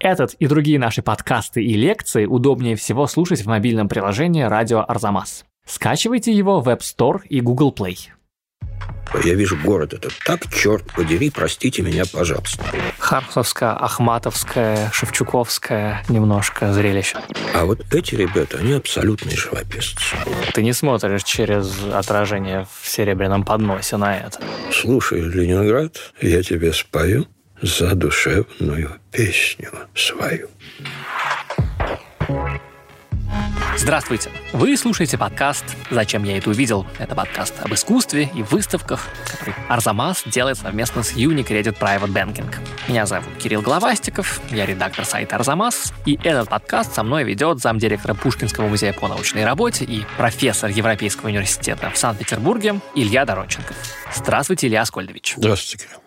Этот и другие наши подкасты и лекции удобнее всего слушать в мобильном приложении «Радио Арзамас». Скачивайте его в App Store и Google Play. Я вижу город этот так, черт подери, простите меня, пожалуйста. Хармсовская, Ахматовская, Шевчуковская немножко зрелище. А вот эти ребята, они абсолютные живописцы. Ты не смотришь через отражение в серебряном подносе на это. Слушай, Ленинград, я тебе спою задушевную песню свою. Здравствуйте! Вы слушаете подкаст «Зачем я это увидел?» Это подкаст об искусстве и выставках, который Арзамас делает совместно с Unicredit Private Banking. Меня зовут Кирилл Главастиков, я редактор сайта Арзамас, и этот подкаст со мной ведет замдиректора Пушкинского музея по научной работе и профессор Европейского университета в Санкт-Петербурге Илья Доронченков. Здравствуйте, Илья Аскольдович. Здравствуйте, Кирилл.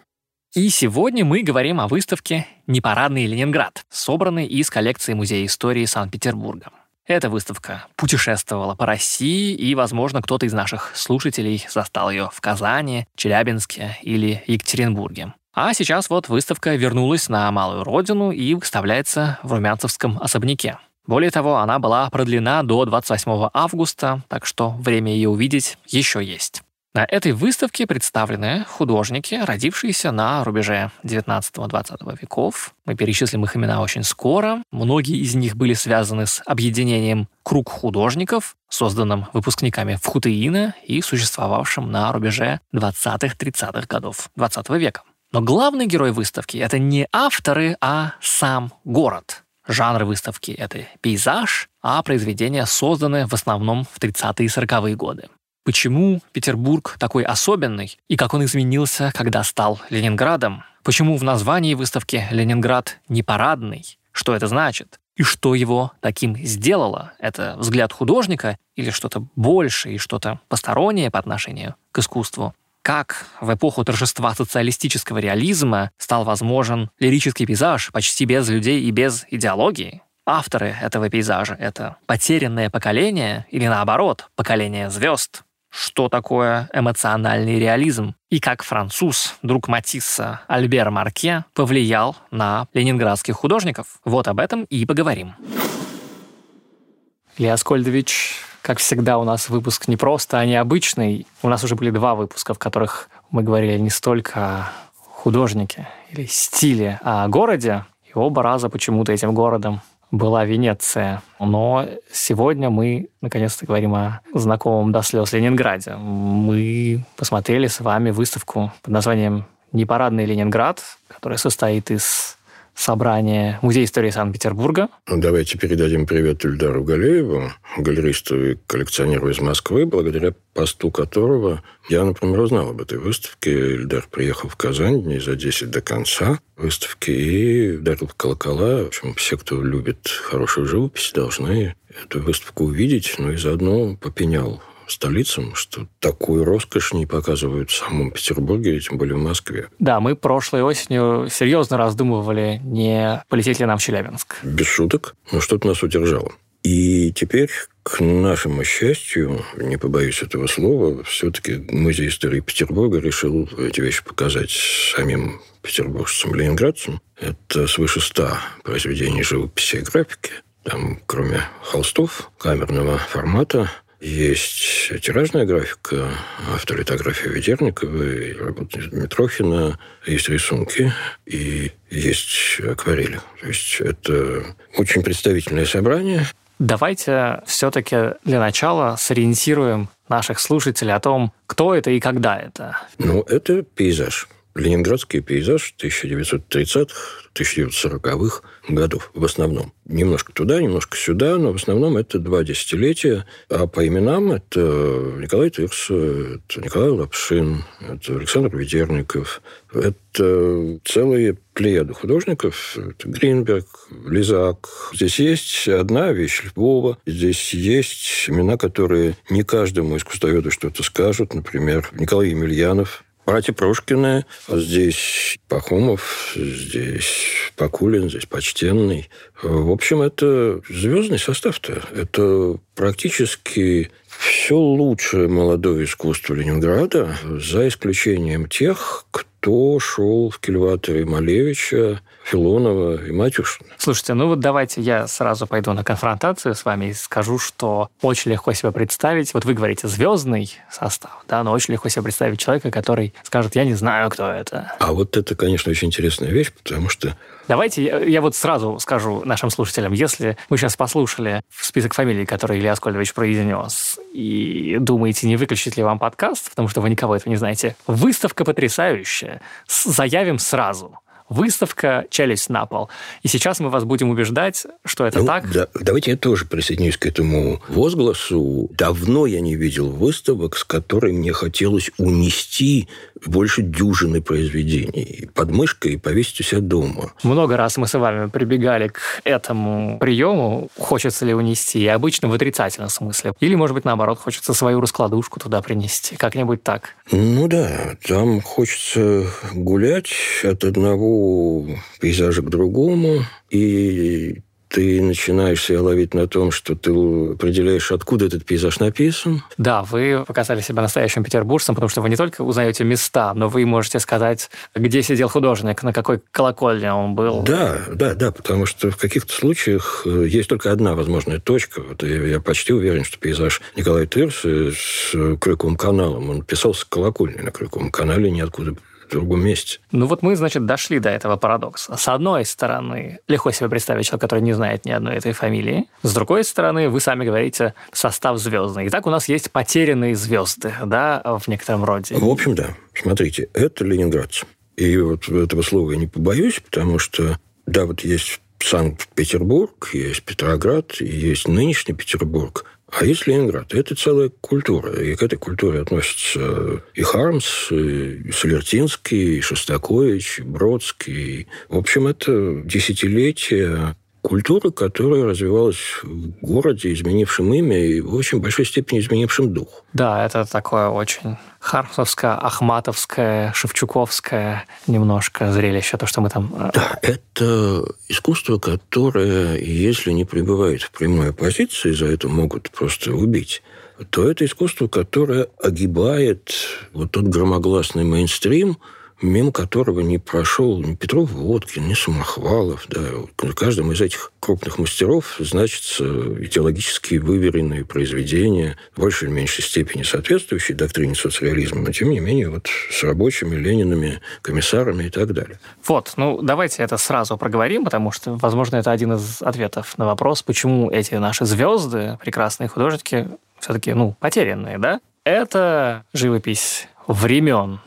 И сегодня мы говорим о выставке «Непарадный Ленинград», собранной из коллекции Музея истории Санкт-Петербурга. Эта выставка путешествовала по России, и, возможно, кто-то из наших слушателей застал ее в Казани, Челябинске или Екатеринбурге. А сейчас вот выставка вернулась на малую родину и выставляется в Румянцевском особняке. Более того, она была продлена до 28 августа, так что время ее увидеть еще есть. На этой выставке представлены художники, родившиеся на рубеже 19-20 веков. Мы перечислим их имена очень скоро. Многие из них были связаны с объединением «Круг художников», созданным выпускниками Вхутеина и существовавшим на рубеже 20-30-х годов 20 века. Но главный герой выставки — это не авторы, а сам город. Жанр выставки — это пейзаж, а произведения созданы в основном в 30-е и 40-е годы. Почему Петербург такой особенный и как он изменился, когда стал Ленинградом? Почему в названии выставки «Ленинград не парадный»? Что это значит? И что его таким сделало? Это взгляд художника или что-то большее и что-то постороннее по отношению к искусству? Как в эпоху торжества социалистического реализма стал возможен лирический пейзаж почти без людей и без идеологии? Авторы этого пейзажа — это потерянное поколение или, наоборот, поколение звезд? Что такое эмоциональный реализм и как француз, друг Матисса Альбер Марке, повлиял на ленинградских художников. Вот об этом и поговорим. Илья Аскольдович, как всегда, у нас выпуск не просто, а необычный. У нас уже были два выпуска, в которых мы говорили не столько о художнике или стиле, а о городе. И оба раза почему-то этим городом была Венеция. Но сегодня мы наконец-то говорим о знакомом до слез Ленинграде. Мы посмотрели с вами выставку под названием «Непарадный Ленинград», которая состоит из собрание Музея истории Санкт-Петербурга. Ну, давайте передадим привет Ильдару Галееву, галеристу и коллекционеру из Москвы, благодаря посту которого я, например, узнал об этой выставке. Ильдар приехал в Казань дней за 10 до конца выставки и ударил в колокола. В общем, все, кто любит хорошую живопись, должны эту выставку увидеть, ну и заодно попенял столицам, что такую роскошь не показывают в самом Петербурге, тем более в Москве. Да, мы прошлой осенью серьезно раздумывали, не полететь ли нам в Челябинск. Без шуток. Но что-то нас удержало. И теперь, к нашему счастью, не побоюсь этого слова, все-таки Музей истории Петербурга решил эти вещи показать самим петербуржцам-ленинградцам. Это свыше ста произведений живописи и графики. Там, кроме холстов камерного формата, есть тиражная графика, авторитография Ведерникова, и работа Митрохина, есть рисунки и есть акварели. То есть это очень представительное собрание. Давайте все-таки для начала сориентируем наших слушателей о том, кто это и когда это. Ну, это пейзаж. Ленинградский пейзаж 1930-х, 1940-х годов в основном. Немножко туда, немножко сюда, но в основном это два десятилетия. А по именам это Николай Тырс, это Николай Лапшин, это Александр Ведерников, это целые плеяды художников. Это Гринберг, Лизак. Здесь есть одна вещь Львова. Здесь есть имена, которые не каждому искусствоведу что-то скажут. Например, Николай Емельянов, Братья Прошкины, здесь Пахомов, здесь Покулин, здесь Почтенный. В общем, это звездный состав-то. Это практически все лучшее молодое искусство Ленинграда, за исключением тех, кто шел в кильваторе Малевича, Филонова и Матюшина. Слушайте, ну вот давайте я сразу пойду на конфронтацию с вами и скажу, что очень легко себе представить, вот вы говорите звездный состав, да, но очень легко себе представить человека, который скажет, я не знаю, кто это. А вот это, конечно, очень интересная вещь, потому что Давайте я, я вот сразу скажу нашим слушателям, если вы сейчас послушали список фамилий, которые Илья Аскольдович произнес, и думаете, не выключить ли вам подкаст, потому что вы никого этого не знаете, выставка потрясающая. Заявим сразу выставка «Челюсть на пол». И сейчас мы вас будем убеждать, что это ну, так. Да, давайте я тоже присоединюсь к этому возгласу. Давно я не видел выставок, с которой мне хотелось унести больше дюжины произведений под мышкой и повесить у себя дома. Много раз мы с вами прибегали к этому приему, хочется ли унести, и обычно в отрицательном смысле. Или, может быть, наоборот, хочется свою раскладушку туда принести. Как-нибудь так. Ну да, там хочется гулять от одного пейзажа к другому, и ты начинаешь себя ловить на том, что ты определяешь, откуда этот пейзаж написан. Да, вы показали себя настоящим петербуржцем, потому что вы не только узнаете места, но вы можете сказать, где сидел художник, на какой колокольне он был. Да, да, да, потому что в каких-то случаях э, есть только одна возможная точка. Вот я, я почти уверен, что пейзаж Николая Тырса с Крюковым каналом, он писался с колокольни на Крюковом канале, ниоткуда другом месте. Ну вот мы, значит, дошли до этого парадокса. С одной стороны, легко себе представить человека, который не знает ни одной этой фамилии. С другой стороны, вы сами говорите, состав звездный. Итак, у нас есть потерянные звезды, да, в некотором роде. В общем, да. Смотрите, это ленинградцы. И вот этого слова я не побоюсь, потому что, да, вот есть Санкт-Петербург, есть Петроград, есть нынешний Петербург. А есть Ленинград. Это целая культура. И к этой культуре относятся и Хармс, и Солертинский, и Шостакович, и Бродский. В общем, это десятилетия культуры, которая развивалась в городе, изменившем имя и в очень большой степени изменившем дух. Да, это такое очень хармсовское, ахматовское, шевчуковское немножко зрелище, то, что мы там... Э, да, это искусство, которое, если не пребывает в прямой оппозиции, за это могут просто убить, то это искусство, которое огибает вот тот громогласный мейнстрим, мимо которого не прошел ни Петров Водкин, ни Самохвалов. Да. В каждом из этих крупных мастеров значится идеологически выверенные произведения, в большей или меньшей степени соответствующие доктрине социализма, но тем не менее вот с рабочими, Ленинами, комиссарами и так далее. Вот, ну давайте это сразу проговорим, потому что, возможно, это один из ответов на вопрос, почему эти наши звезды, прекрасные художники, все-таки, ну, потерянные, да? Это живопись времен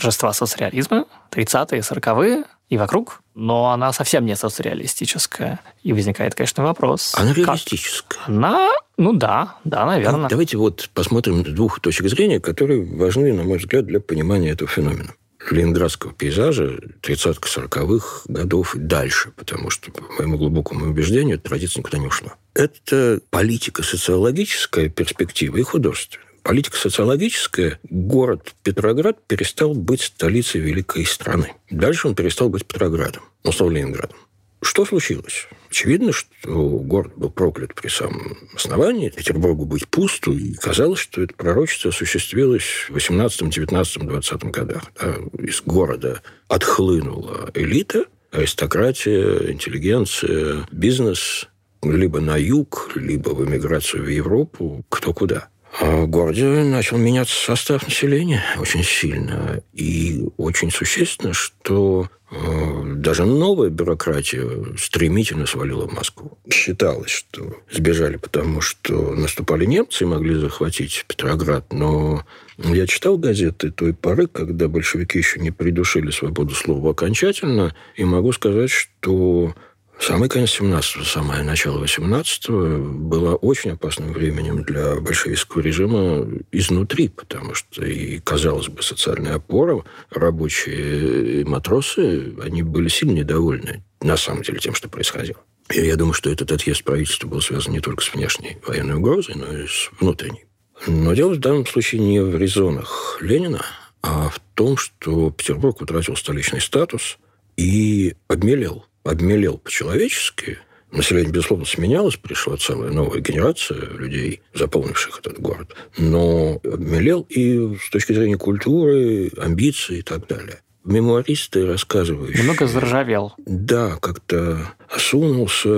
торжества соцреализма, 30-е, 40-е и вокруг, но она совсем не соцреалистическая. И возникает, конечно, вопрос. Она реалистическая. Она, ну да, да, наверное. А давайте вот посмотрим двух точек зрения, которые важны, на мой взгляд, для понимания этого феномена ленинградского пейзажа 30-40-х годов и дальше, потому что, по моему глубокому убеждению, традиция никуда не ушла. Это политика социологическая перспектива и художественная политика социологическая, город Петроград перестал быть столицей великой страны. Дальше он перестал быть Петроградом, он стал Ленинградом. Что случилось? Очевидно, что город был проклят при самом основании, Петербургу быть пусту, и казалось, что это пророчество осуществилось в 18, 19, 20 годах. Да, из города отхлынула элита, аристократия, интеллигенция, бизнес, либо на юг, либо в эмиграцию в Европу, кто куда. А в городе начал меняться состав населения очень сильно. И очень существенно, что э, даже новая бюрократия стремительно свалила в Москву. Считалось, что сбежали, потому что наступали немцы и могли захватить Петроград. Но я читал газеты той поры, когда большевики еще не придушили свободу слова окончательно, и могу сказать, что Самый конец 17-го, самое начало 18-го было очень опасным временем для большевистского режима изнутри, потому что и, казалось бы, социальная опора, рабочие и матросы, они были сильно недовольны, на самом деле, тем, что происходило. И я думаю, что этот отъезд правительства был связан не только с внешней военной угрозой, но и с внутренней. Но дело в данном случае не в резонах Ленина, а в том, что Петербург утратил столичный статус и обмелел обмелел по-человечески Население, безусловно, сменялось, пришла целая новая генерация людей, заполнивших этот город. Но обмелел и с точки зрения культуры, амбиций и так далее мемуаристы рассказывающие... Немного заржавел. Да, как-то осунулся.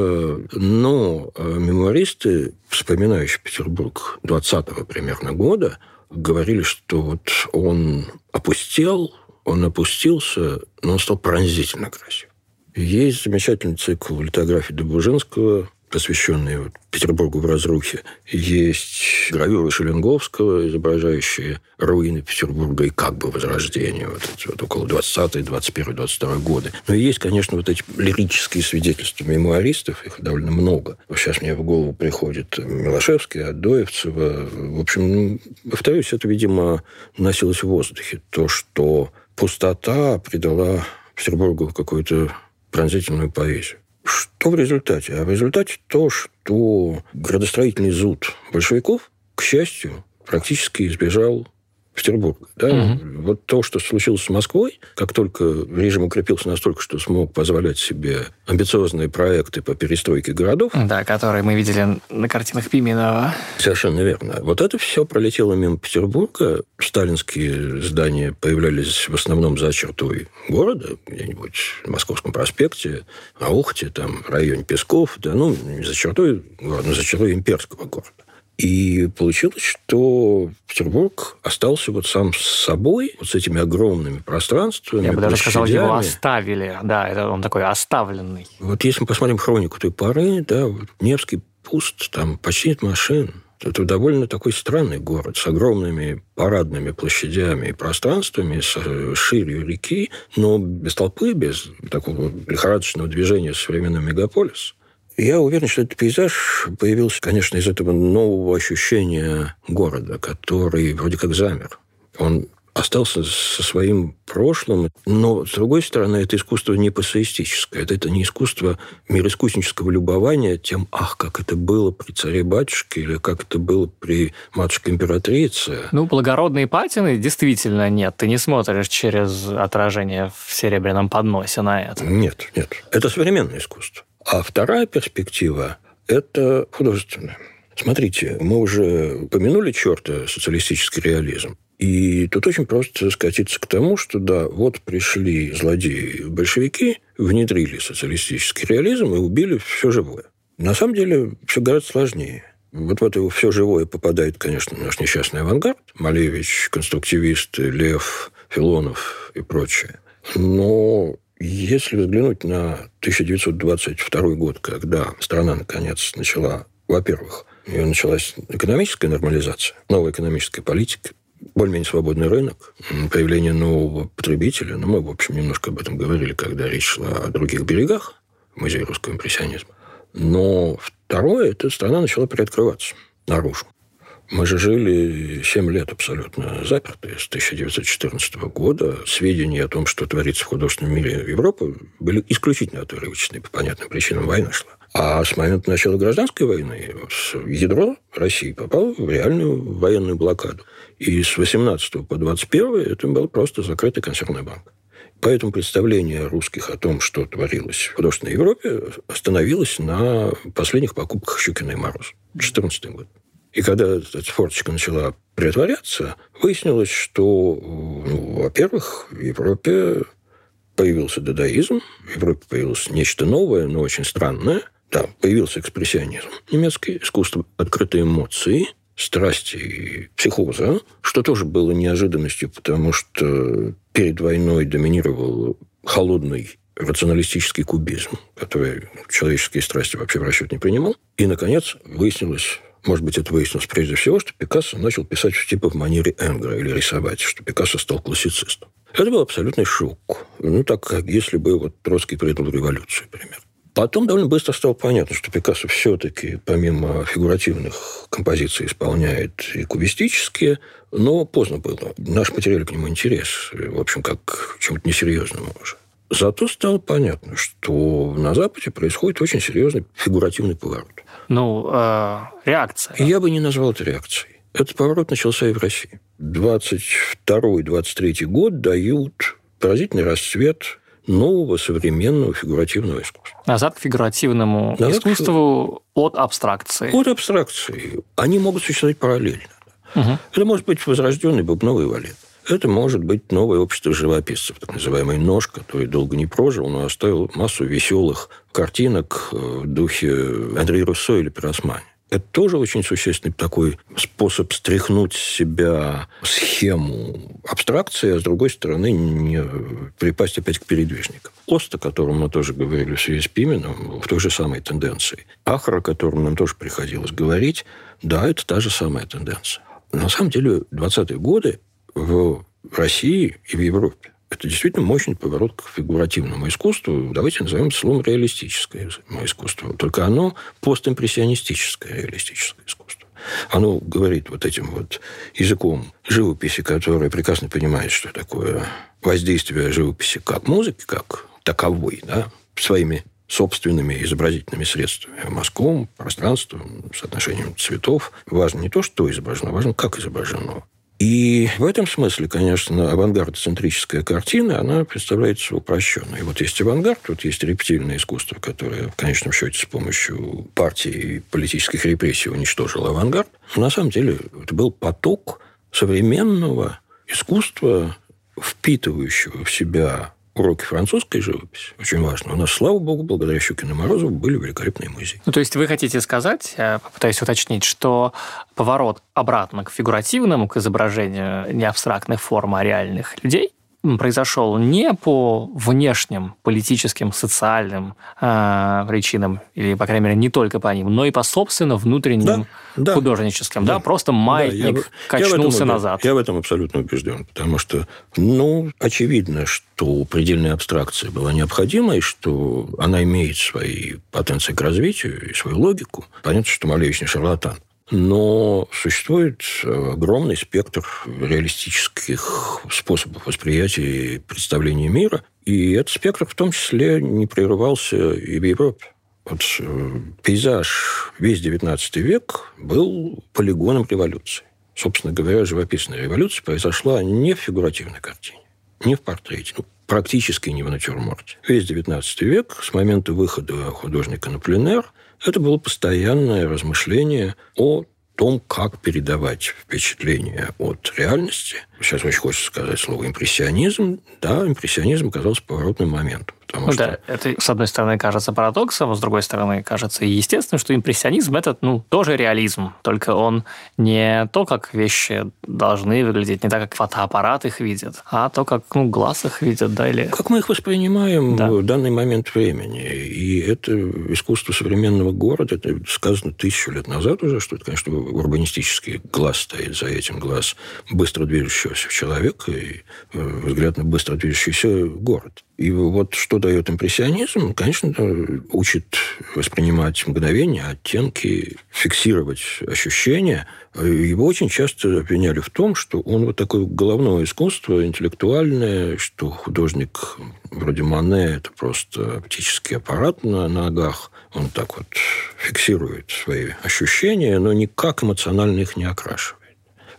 Но э, мемуаристы, вспоминающие Петербург 20-го примерно года, говорили, что вот он опустел, он опустился, но он стал пронзительно красив. Есть замечательный цикл литографии Добужинского посвященные вот Петербургу в разрухе. Есть гравюры Шеленговского, изображающие руины Петербурга и как бы возрождение вот, эти, вот около 20 21 22 годы. Но есть, конечно, вот эти лирические свидетельства мемуаристов, их довольно много. Сейчас мне в голову приходит Милошевский, Адоевцева. В общем, ну, повторюсь, это, видимо, носилось в воздухе. То, что пустота придала Петербургу какую-то пронзительную поэзию. Что в результате? А в результате то, что градостроительный зуд большевиков, к счастью, практически избежал Петербурга. Да? Угу. Вот то, что случилось с Москвой, как только режим укрепился настолько, что смог позволять себе амбициозные проекты по перестройке городов. Да, которые мы видели на картинах Пименова. Совершенно верно. Вот это все пролетело мимо Петербурга. Сталинские здания появлялись в основном за чертой города, где-нибудь на Московском проспекте, на Ухте, там, в районе Песков, да, ну, не за чертой города, но за чертой имперского города. И получилось, что Петербург остался вот сам с собой, вот с этими огромными пространствами, Я бы даже сказал, его оставили. Да, это он такой оставленный. Вот если мы посмотрим хронику той поры, да, вот Невский пуст, там почти нет машин. Это довольно такой странный город с огромными парадными площадями и пространствами, с э, ширью реки, но без толпы, без такого лихорадочного движения современного мегаполиса. Я уверен, что этот пейзаж появился, конечно, из этого нового ощущения города, который вроде как замер. Он остался со своим прошлым, но, с другой стороны, это искусство не пассоистическое, это, это не искусство мироискуснического любования тем, ах, как это было при царе-батюшке или как это было при матушке-императрице. Ну, благородные патины действительно нет. Ты не смотришь через отражение в серебряном подносе на это. Нет, нет. Это современное искусство. А вторая перспектива – это художественная. Смотрите, мы уже упомянули черта социалистический реализм. И тут очень просто скатиться к тому, что да, вот пришли злодеи-большевики, внедрили социалистический реализм и убили все живое. На самом деле все гораздо сложнее. Вот в это все живое попадает, конечно, наш несчастный авангард. Малевич, конструктивисты, Лев, Филонов и прочее. Но если взглянуть на 1922 год, когда страна, наконец, начала, во-первых, ее началась экономическая нормализация, новая экономическая политика, более-менее свободный рынок, появление нового потребителя. Ну, мы, в общем, немножко об этом говорили, когда речь шла о других берегах музея русского импрессионизма. Но второе, это страна начала приоткрываться наружу. Мы же жили 7 лет абсолютно заперты с 1914 года. Сведения о том, что творится в художественном мире Европы, были исключительно отрывочные. По понятным причинам война шла. А с момента начала гражданской войны ядро России попало в реальную военную блокаду. И с 18 по 21 это был просто закрытый консервный банк. Поэтому представление русских о том, что творилось в художественной Европе, остановилось на последних покупках Щукина и Мороз. 14 год. И когда эта форточка начала притворяться, выяснилось, что, ну, во-первых, в Европе появился дадаизм, в Европе появилось нечто новое, но очень странное. Да, появился экспрессионизм немецкий, искусство открытой эмоции, страсти и психоза, что тоже было неожиданностью, потому что перед войной доминировал холодный рационалистический кубизм, который человеческие страсти вообще в расчет не принимал. И, наконец, выяснилось может быть, это выяснилось прежде всего, что Пикассо начал писать типа в манере Энгра или рисовать, что Пикассо стал классицистом. Это был абсолютный шок. Ну, так как если бы вот Троцкий предал революцию, например. Потом довольно быстро стало понятно, что Пикассо все-таки, помимо фигуративных композиций, исполняет и кубистические, но поздно было. Наш потеряли к нему интерес, в общем, как к чему-то несерьезному уже. Зато стало понятно, что на Западе происходит очень серьезный фигуративный поворот. Ну, э, реакция. Я бы не назвал это реакцией. Этот поворот начался и в России. 22-23 год дают поразительный расцвет нового современного фигуративного искусства. Назад к фигуративному Назад искусству к... от абстракции. От абстракции. Они могут существовать параллельно. Угу. Это может быть возрожденный бубновый валет. Это может быть новое общество живописцев, так называемый нож, который долго не прожил, но оставил массу веселых картинок э, в духе Андрея Руссо или Пиросмани. Это тоже очень существенный такой способ стряхнуть с себя схему абстракции, а с другой стороны не припасть опять к передвижникам. Ост, о котором мы тоже говорили в связи с Пименом, в той же самой тенденции. Ахра, о котором нам тоже приходилось говорить, да, это та же самая тенденция. На самом деле, 20-е годы в России и в Европе это действительно мощный поворот к фигуративному искусству. Давайте назовем словом реалистическое искусство. Только оно постимпрессионистическое реалистическое искусство. Оно говорит вот этим вот языком живописи, который прекрасно понимает, что такое воздействие живописи как музыки, как таковой, да, своими собственными изобразительными средствами. Мазком, пространством, соотношением цветов. Важно не то, что изображено, важно, как изображено. И в этом смысле, конечно, авангардоцентрическая картина, она представляется упрощенной. И вот есть авангард, вот есть рептильное искусство, которое в конечном счете с помощью партии политических репрессий уничтожило авангард. Но на самом деле это был поток современного искусства, впитывающего в себя уроки французской живописи, очень важно. У нас, слава богу, благодаря Щукину Морозову были великолепные музеи. Ну, то есть вы хотите сказать, я попытаюсь уточнить, что поворот обратно к фигуративному, к изображению не абстрактных форм, а реальных людей, произошел не по внешним политическим, социальным э, причинам, или, по крайней мере, не только по ним, но и по собственно внутренним да, художническим. Да. да, просто маятник да, я, качнулся я этом, назад. Я в этом абсолютно убежден, потому что, ну, очевидно, что предельная абстракция была необходима, и что она имеет свои потенции к развитию и свою логику. Понятно, что Малевич не шарлатан но существует огромный спектр реалистических способов восприятия и представления мира, и этот спектр в том числе не прерывался и в Европе. Вот э, пейзаж весь XIX век был полигоном революции. Собственно говоря, живописная революция произошла не в фигуративной картине, не в портрете, ну, практически не в натюрморте. Весь XIX век, с момента выхода художника на пленэр, это было постоянное размышление о том, как передавать впечатление от реальности. Сейчас очень хочется сказать слово импрессионизм. Да, импрессионизм оказался поворотным моментом. Потому ну, что... Да, это, с одной стороны, кажется парадоксом, а с другой стороны, кажется естественно, что импрессионизм – это ну, тоже реализм, только он не то, как вещи должны выглядеть, не так, как фотоаппарат их видит, а то, как ну, глаз их видит, да, или... Как мы их воспринимаем да. в данный момент времени. И это искусство современного города, это сказано тысячу лет назад уже, что это, конечно, урбанистический глаз стоит за этим, глаз быстро движущегося человека и э, взгляд на быстро движущийся город. И вот что дает импрессионизм, конечно, учит воспринимать мгновения, оттенки, фиксировать ощущения. Его очень часто обвиняли в том, что он вот такое головное искусство, интеллектуальное, что художник вроде Мане – это просто оптический аппарат на ногах. Он так вот фиксирует свои ощущения, но никак эмоционально их не окрашивает.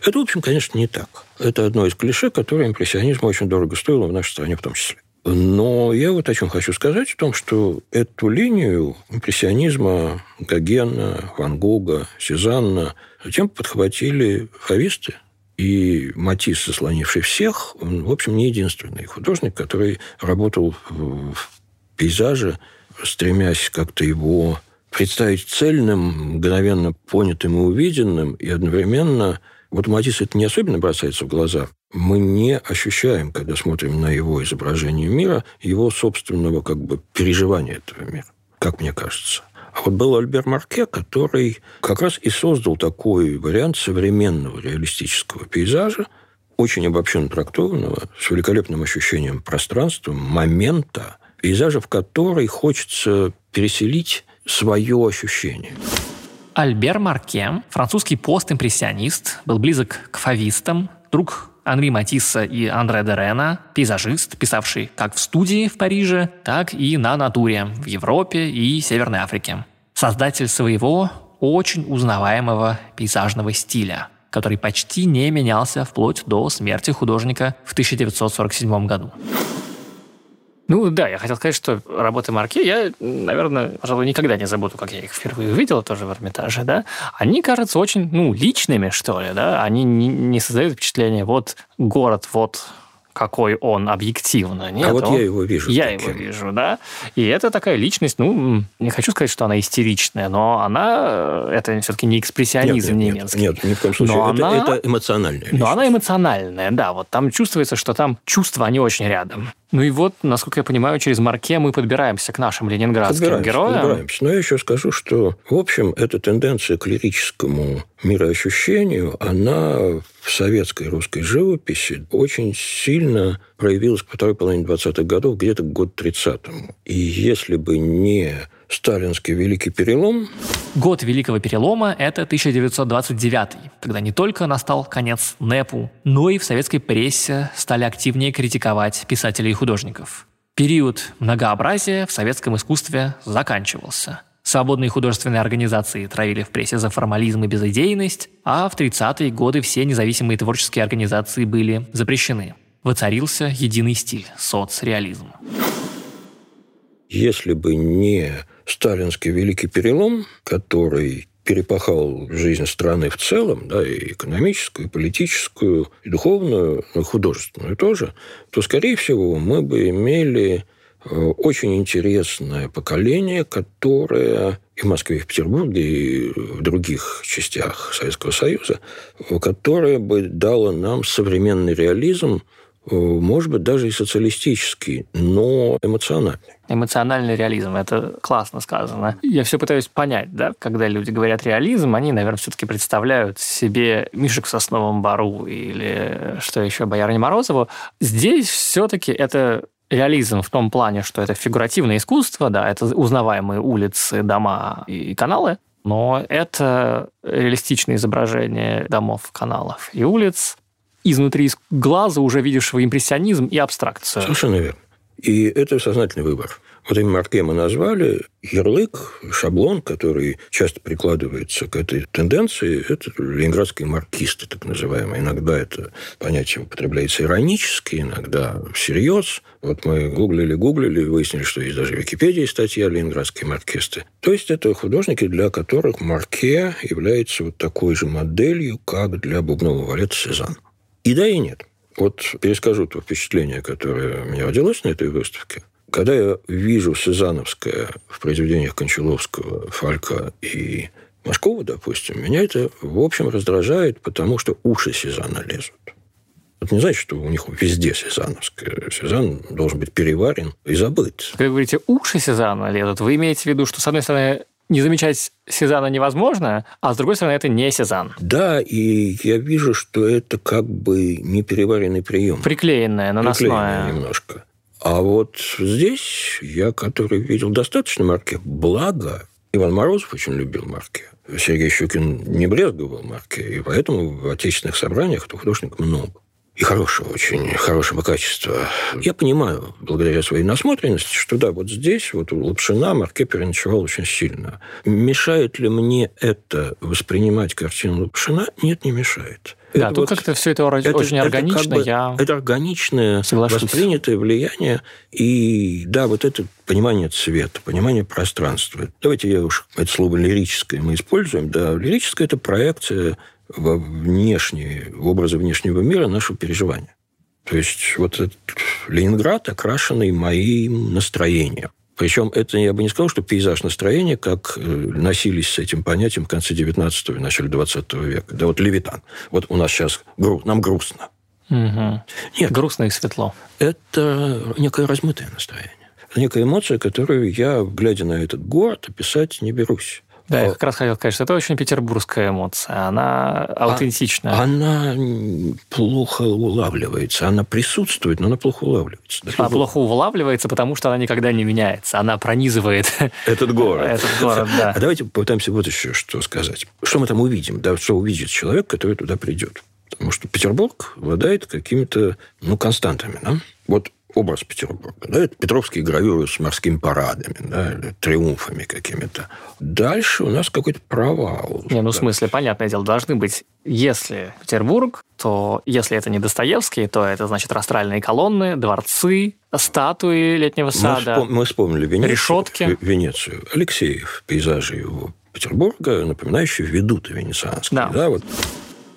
Это, в общем, конечно, не так. Это одно из клише, которое импрессионизму очень дорого стоило в нашей стране в том числе. Но я вот о чем хочу сказать, в том, что эту линию импрессионизма Гогена, Ван Гога, Сезанна затем подхватили фависты. И Матисс, заслонивший всех, он, в общем, не единственный художник, который работал в пейзаже, стремясь как-то его представить цельным, мгновенно понятым и увиденным, и одновременно... Вот Матисс это не особенно бросается в глаза, мы не ощущаем, когда смотрим на его изображение мира, его собственного как бы переживания этого мира, как мне кажется. А вот был Альбер Марке, который как раз и создал такой вариант современного реалистического пейзажа, очень обобщенно трактованного, с великолепным ощущением пространства, момента, пейзажа, в который хочется переселить свое ощущение. Альбер Марке, французский постимпрессионист, был близок к фавистам, друг Анри Матисса и Андре Дерена, пейзажист, писавший как в студии в Париже, так и на натуре в Европе и Северной Африке. Создатель своего очень узнаваемого пейзажного стиля, который почти не менялся вплоть до смерти художника в 1947 году. Ну да, я хотел сказать, что работы Марке я, наверное, пожалуй, никогда не забуду, как я их впервые увидел тоже в Эрмитаже, да. Они кажутся очень, ну, личными, что ли, да. Они не, не создают впечатление, вот город, вот какой он объективно. Нет, а вот он... я его вижу. Я таким. его вижу, да. И это такая личность, ну, не хочу сказать, что она истеричная, но она, это все-таки не экспрессионизм нет, нет, немецкий. Нет, нет, ни в коем случае. Но это, она... это эмоциональная личность. Но она эмоциональная, да. Вот там чувствуется, что там чувства, они очень рядом. Ну и вот, насколько я понимаю, через Марке мы подбираемся к нашим ленинградским подбираемся, героям. Подбираемся. Но я еще скажу, что, в общем, эта тенденция к лирическому мироощущению, она в советской русской живописи очень сильно проявилась во второй половине 20-х годов, где-то к году 30-му. И если бы не сталинский Великий Перелом. Год Великого Перелома – это 1929, когда не только настал конец НЭПу, но и в советской прессе стали активнее критиковать писателей и художников. Период многообразия в советском искусстве заканчивался. Свободные художественные организации травили в прессе за формализм и безыдейность, а в 30-е годы все независимые творческие организации были запрещены. Воцарился единый стиль – соцреализм. Если бы не сталинский великий перелом, который перепахал жизнь страны в целом, да, и экономическую, и политическую, и духовную, и художественную тоже, то, скорее всего, мы бы имели э, очень интересное поколение, которое и в Москве, и в Петербурге, и в других частях Советского Союза, которое бы дало нам современный реализм, Э, может быть, даже и социалистический, но эмоциональный. Эмоциональный реализм, это классно сказано. Я все пытаюсь понять, да, когда люди говорят реализм, они, наверное, все-таки представляют себе Мишек в Сосновом Бару или что еще, Боярни Морозову. Здесь все-таки это реализм в том плане, что это фигуративное искусство, да, это узнаваемые улицы, дома и каналы, но это реалистичное изображение домов, каналов и улиц, изнутри из глаза уже видишь свой импрессионизм и абстракцию. Совершенно верно. И это сознательный выбор. Вот имя Марке мы назвали. Ярлык, шаблон, который часто прикладывается к этой тенденции, это ленинградские маркисты, так называемые. Иногда это понятие употребляется иронически, иногда всерьез. Вот мы гуглили-гуглили, выяснили, что есть даже в Википедии статья «Ленинградские маркисты». То есть это художники, для которых Марке является вот такой же моделью, как для бубнового валета Сезанна. И да, и нет. Вот перескажу то впечатление, которое у меня родилось на этой выставке. Когда я вижу Сезановское в произведениях Кончаловского, Фалька и Машкова, допустим, меня это, в общем, раздражает, потому что уши Сезана лезут. Это не значит, что у них везде Сезановское. Сезанн должен быть переварен и забыт. Когда вы говорите, уши Сезана лезут, вы имеете в виду, что, с одной стороны, не замечать Сезана невозможно, а с другой стороны, это не Сезан. Да, и я вижу, что это как бы непереваренный прием. Приклеенное, наносное. Приклеенное немножко. А вот здесь я, который видел достаточно марки, благо Иван Морозов очень любил марки. Сергей Щукин не брезговал марки, и поэтому в отечественных собраниях этого художников много и хорошего, очень хорошего качества. Я понимаю, благодаря своей насмотренности, что да, вот здесь вот у Лапшина Марке переночевал очень сильно. Мешает ли мне это воспринимать картину Лапшина? Нет, не мешает. Да, это тут вот, как-то все это, это очень это органично. Как бы, я это органичное соглашусь. воспринятое влияние. И да, вот это понимание цвета, понимание пространства. Давайте я уж это слово лирическое мы используем. Да, лирическое – это проекция во внешние, в образы внешнего мира нашего переживания. То есть вот этот Ленинград, окрашенный моим настроением. Причем это я бы не сказал, что пейзаж настроения, как э, носились с этим понятием в конце 19 и начале 20 века. Да вот Левитан. Вот у нас сейчас гру... нам грустно. Угу. Нет. Грустно и светло. Это некое размытое настроение. Это некая эмоция, которую я, глядя на этот город, описать не берусь. Да, я как раз хотел сказать, что это очень петербургская эмоция. Она аутентичная. А, она плохо улавливается. Она присутствует, но она плохо улавливается. Она плохо улавливается, потому что она никогда не меняется. Она пронизывает этот город. этот город, да. А давайте попытаемся вот еще что сказать. Что мы там увидим? Да, что увидит человек, который туда придет? Потому что Петербург обладает какими-то ну, константами. Да? Вот образ Петербурга. Да, это петровские гравюры с морскими парадами, да, триумфами какими-то. Дальше у нас какой-то провал. Не, ну, в смысле, понятное дело, должны быть, если Петербург, то если это не Достоевский, то это, значит, растральные колонны, дворцы, статуи летнего сада. Мы, вспом- мы вспомнили Венецию. Решетки. Венецию. Алексеев, пейзажи его Петербурга, напоминающие ведуты венецианские. Да. Да, вот.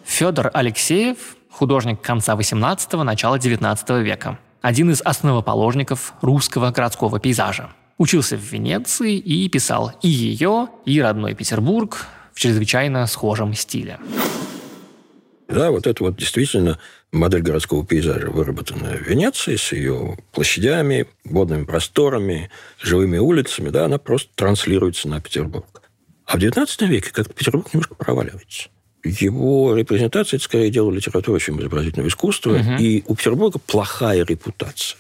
Федор Алексеев, художник конца 18-го, начала 19 века. Один из основоположников русского городского пейзажа. Учился в Венеции и писал и ее, и родной Петербург в чрезвычайно схожем стиле. Да, вот это вот действительно модель городского пейзажа, выработанная в Венеции с ее площадями, водными просторами, живыми улицами, да, она просто транслируется на Петербург. А в XIX веке как-то Петербург немножко проваливается. Его репрезентация – это скорее дело литературы, чем изобразительного искусства. Мгм. И у Петербурга плохая репутация.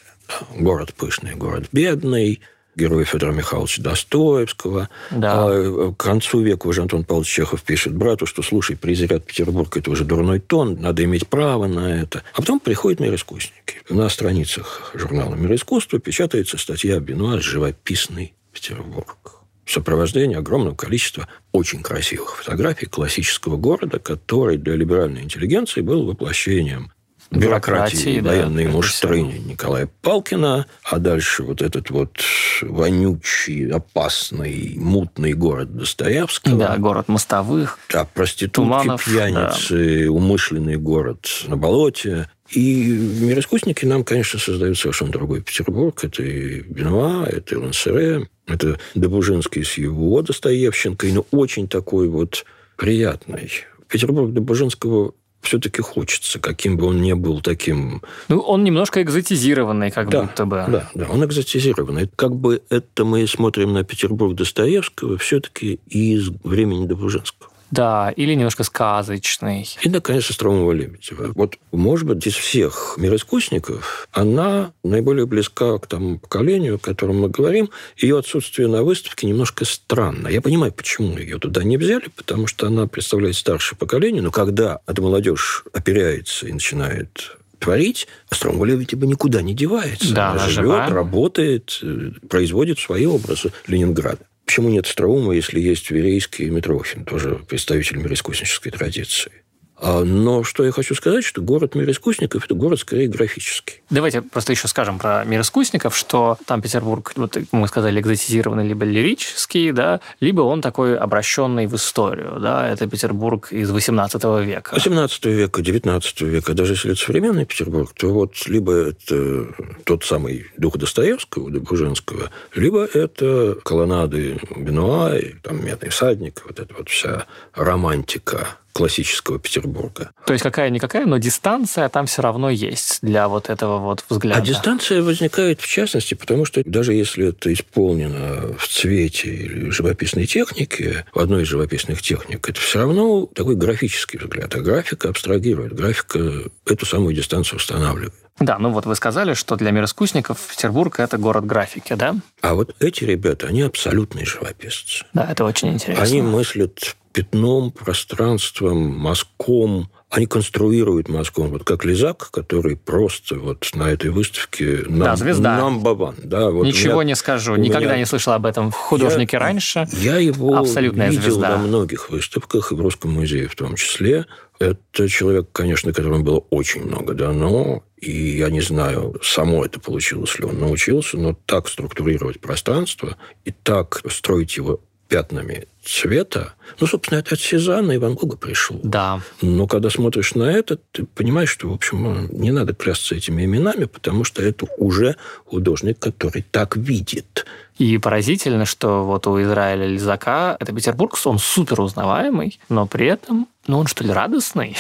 Город пышный, город бедный, герой Федора Михайловича Достоевского. Да. А к концу века уже Антон Павлович Чехов пишет брату, что, слушай, презирать Петербург – это уже дурной тон, надо иметь право на это. А потом приходят «Мир искусники». На страницах журнала «Мир искусства» печатается статья Бенуа «Живописный Петербург» в сопровождении огромного количества очень красивых фотографий классического города, который для либеральной интеллигенции был воплощением бюрократии, Бюрократии, да, муштры. Николая Палкина, а дальше вот этот вот вонючий, опасный, мутный город Достоевского. Да, город мостовых. Да, проститутки, Туманов, пьяницы, умышленный город на болоте. И мироискусники нам, конечно, создают совершенно другой Петербург. Это и Бенуа, это и Лансере, это Добужинский с его Достоевщенкой, но очень такой вот приятный. Петербург Добужинского все-таки хочется, каким бы он ни был таким Ну, он немножко экзотизированный, как да, будто бы. Да, да, он экзотизированный. Как бы это мы смотрим на Петербург Достоевского все-таки из времени Добружинского. Да, или немножко сказочный. И, наконец, Остромова Лебедева. Вот, может быть, из всех мироискусников она наиболее близка к тому поколению, о котором мы говорим. Ее отсутствие на выставке немножко странно. Я понимаю, почему ее туда не взяли, потому что она представляет старшее поколение, но когда эта молодежь оперяется и начинает творить, Остромова Лебедева никуда не девается. Да, она живет, живая. работает, э, производит свои образы Ленинграда. Почему нет Остроума, если есть Верейский и Митрохин, тоже представитель мироискуснической традиции? А, Но что я хочу сказать, что город мироискусников – это город скорее графический. Давайте просто еще скажем про мир искусников, что там Петербург, вот мы сказали, экзотизированный либо лирический, да, либо он такой обращенный в историю, да, это Петербург из 18 века. 18 века, 19 века, даже если это современный Петербург, то вот либо это тот самый дух Достоевского, Добружинского, либо это колоннады Бенуа, и там «Медный всадник», вот эта вот вся романтика классического Петербурга. То есть какая-никакая, но дистанция там все равно есть для вот этого вот взгляда. А дистанция возникает в частности, потому что даже если это исполнено в цвете или живописной технике, в одной из живописных техник, это все равно такой графический взгляд. А графика абстрагирует, графика эту самую дистанцию устанавливает. Да, ну вот вы сказали, что для мироискусников Петербург – это город графики, да? А вот эти ребята, они абсолютные живописцы. Да, это очень интересно. Они мыслят пятном, пространством, мазком. Они конструируют мазком, вот как Лизак, который просто вот на этой выставке Да, звезда. number one. Да, вот Ничего меня- не скажу, никогда меня- не слышал об этом художнике Я- раньше. Я его Абсолютная видел звезда. на многих выставках, и в Русском музее в том числе. Это человек, конечно, которому было очень много дано, и я не знаю, само это получилось ли он научился, но так структурировать пространство и так строить его пятнами цвета, ну, собственно, это от Сезанна и Ван Гога пришел. Да. Но когда смотришь на это, ты понимаешь, что, в общем, не надо клясться этими именами, потому что это уже художник, который так видит. И поразительно, что вот у Израиля Лизака это Петербург, он супер узнаваемый, но при этом, ну, он что ли радостный?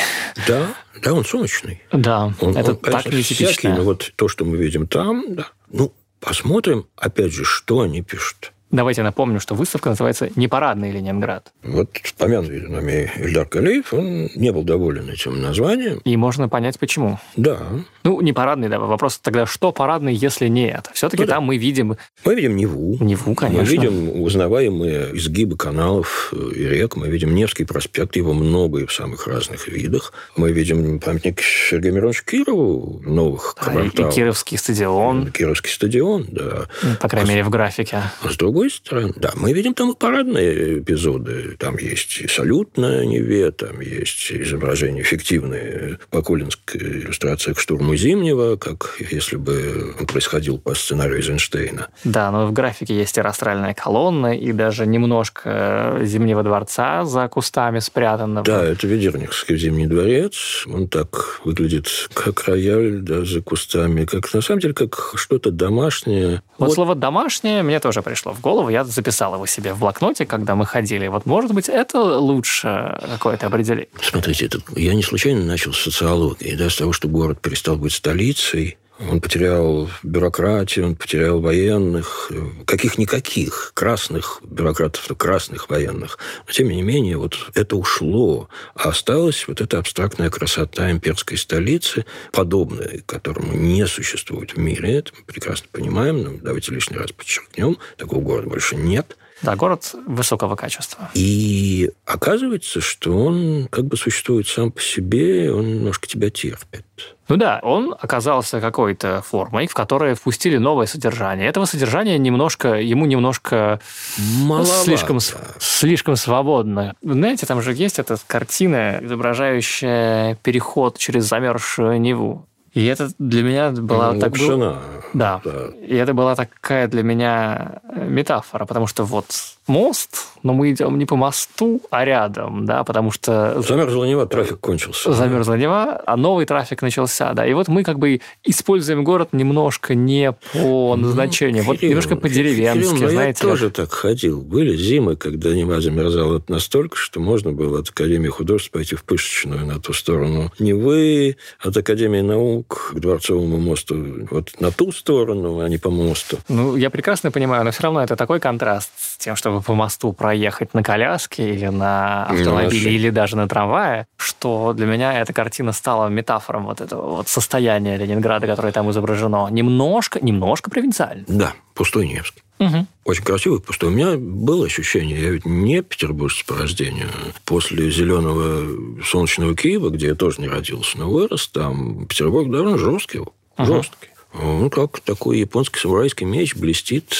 Да, да, он солнечный. Да, Он, это он, так конечно, всякий, нетипично. но вот то, что мы видим там, да. Ну, посмотрим, опять же, что они пишут. Давайте напомню, что выставка называется «Непарадный Ленинград». Вот помянутый нами Ильдар Калиев, он не был доволен этим названием. И можно понять, почему. Да. Ну, не парадный, да. Вопрос тогда, что парадный, если не это? Все-таки Ну да. там мы видим... Мы видим Неву. Неву, конечно. Мы видим узнаваемые изгибы каналов и рек. Мы видим Невский проспект, его много и в самых разных видах. Мы видим памятник Сергею Мироновичу Кирову новых Да, и, и. Кировский стадион, Кировский стадион, да. по крайней мере, в графике. А с другой стороны, да, мы видим там и парадные эпизоды. Там есть и салют на Неве, там есть изображения фиктивные по Колинской иллюстрации к штурму Зимнего, как если бы он происходил по сценарию Эйзенштейна. Да, но в графике есть и растральная колонна, и даже немножко Зимнего дворца за кустами спрятанного. Да, это Ведерникский Зимний дворец. Он так выглядит, как рояль, да, за кустами, как на самом деле, как что-то домашнее. Вот, слово «домашнее» мне тоже пришло в голову. Я записал его себе в блокноте, когда мы ходили. Вот, может быть, это лучше какое-то определение. Смотрите, это, я не случайно начал с социологии, да, с того, что город перестал быть столицей, он потерял бюрократию, он потерял военных, каких-никаких красных бюрократов, красных военных. Но, тем не менее, вот это ушло, а осталась вот эта абстрактная красота имперской столицы, подобная, которому не существует в мире. Это мы прекрасно понимаем, но давайте лишний раз подчеркнем, такого города больше нет. Да, город высокого качества. И оказывается, что он как бы существует сам по себе, он немножко тебя терпит. Ну да, он оказался какой-то формой, в которой впустили новое содержание. Этого содержания немножко, ему немножко Маловато. слишком, слишком свободно. Знаете, там же есть эта картина, изображающая переход через замерзшую Неву. И это для меня была Ну, так... был-. Да. Да. И это была такая для меня э, метафора, потому что вот мост, но мы идем не по мосту, а рядом, да, потому что Замерзла Нева, трафик кончился. замерзла Нева, а новый трафик начался, да. И вот мы как бы используем город немножко не по назначению, вот Ну, Кирилл, немножко Кирилл, по-деревенски, ну, знаете. Я тоже так ходил. Были зимы, когда Нева замерзала настолько, что можно было от Академии художеств пойти в Пышечную на ту сторону Невы, от Академии наук к Дворцовому мосту вот на ту сторону, а не по мосту. Ну, я прекрасно понимаю, но все равно это такой контраст с тем, чтобы по мосту проехать на коляске или на автомобиле, Ну, а или даже на трамвае, что для меня эта картина стала метафором вот этого вот состояния Ленинграда, которое там изображено. Немножко, немножко провинциально. Да, пустой Невский. Мгм. Очень красивый пустой. У меня было ощущение, я ведь не петербуржец по рождению. После зеленого солнечного Киева, где я тоже не родился, но вырос, там Петербург довольно жесткий. Ага. Жесткий. Он как такой японский самурайский меч блестит,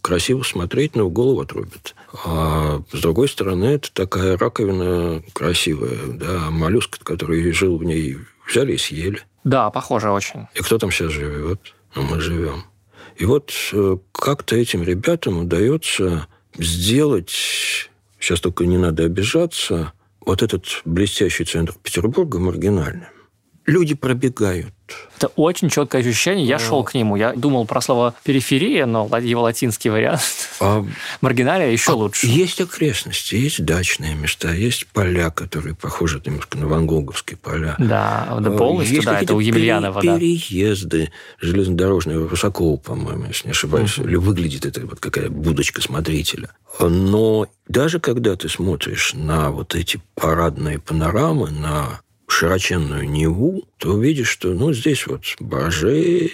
красиво смотреть, но в голову отрубит. А с другой стороны, это такая раковина красивая, да, моллюск, который жил в ней, взяли и съели. Да, похоже очень. И кто там сейчас живет? Ну, мы живем. И вот э, как-то этим ребятам удается сделать, сейчас только не надо обижаться, вот этот блестящий центр Петербурга маргинальным. Люди пробегают. Это очень четкое ощущение. Я шел к нему. Я думал про слово периферия, но его латинский вариант. А Маргиналия еще лучше. Есть окрестности, есть дачные места, есть поля, которые похожи немножко на вангоговские поля. Да, да А, полностью, есть да, это у Емельянова, пере- да. Переезды железнодорожные, Высокого, по-моему, если не ошибаюсь. Или выглядит это вот какая будочка смотрителя. Но даже когда ты смотришь на вот эти парадные панорамы, на широченную Неву, то увидишь, что ну, здесь вот баржи,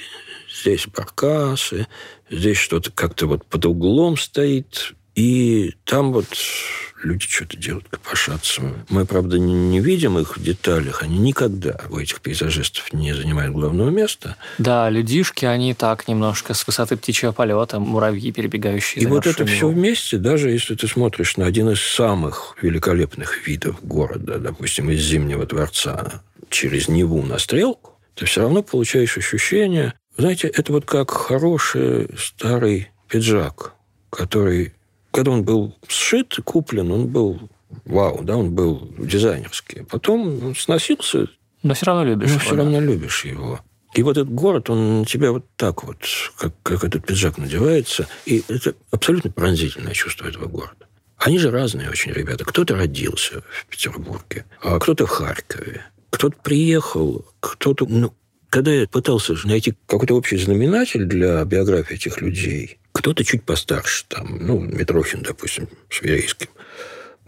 здесь баркасы, здесь что-то как-то вот под углом стоит, и там вот люди что-то делают, копошатся. Мы, правда, не, видим их в деталях. Они никогда у этих пейзажистов не занимают главного места. Да, людишки, они так немножко с высоты птичьего полета, муравьи, перебегающие. И вот это все вместе, даже если ты смотришь на один из самых великолепных видов города, допустим, из Зимнего дворца, через Неву на Стрелку, ты все равно получаешь ощущение, знаете, это вот как хороший старый пиджак, который, когда он был сшит и куплен, он был вау, да, он был дизайнерский. Потом он сносился, Но все равно любишь но его, все да. равно любишь его. И вот этот город, он на тебя вот так вот, как, как этот пиджак надевается. И это абсолютно пронзительное чувство этого города. Они же разные очень ребята. Кто-то родился в Петербурге, а кто-то в Харькове. Кто-то приехал, кто-то... Ну, когда я пытался найти какой-то общий знаменатель для биографии этих людей, Кто-то чуть постарше, там, ну, Митрохин, допустим, с Верейским.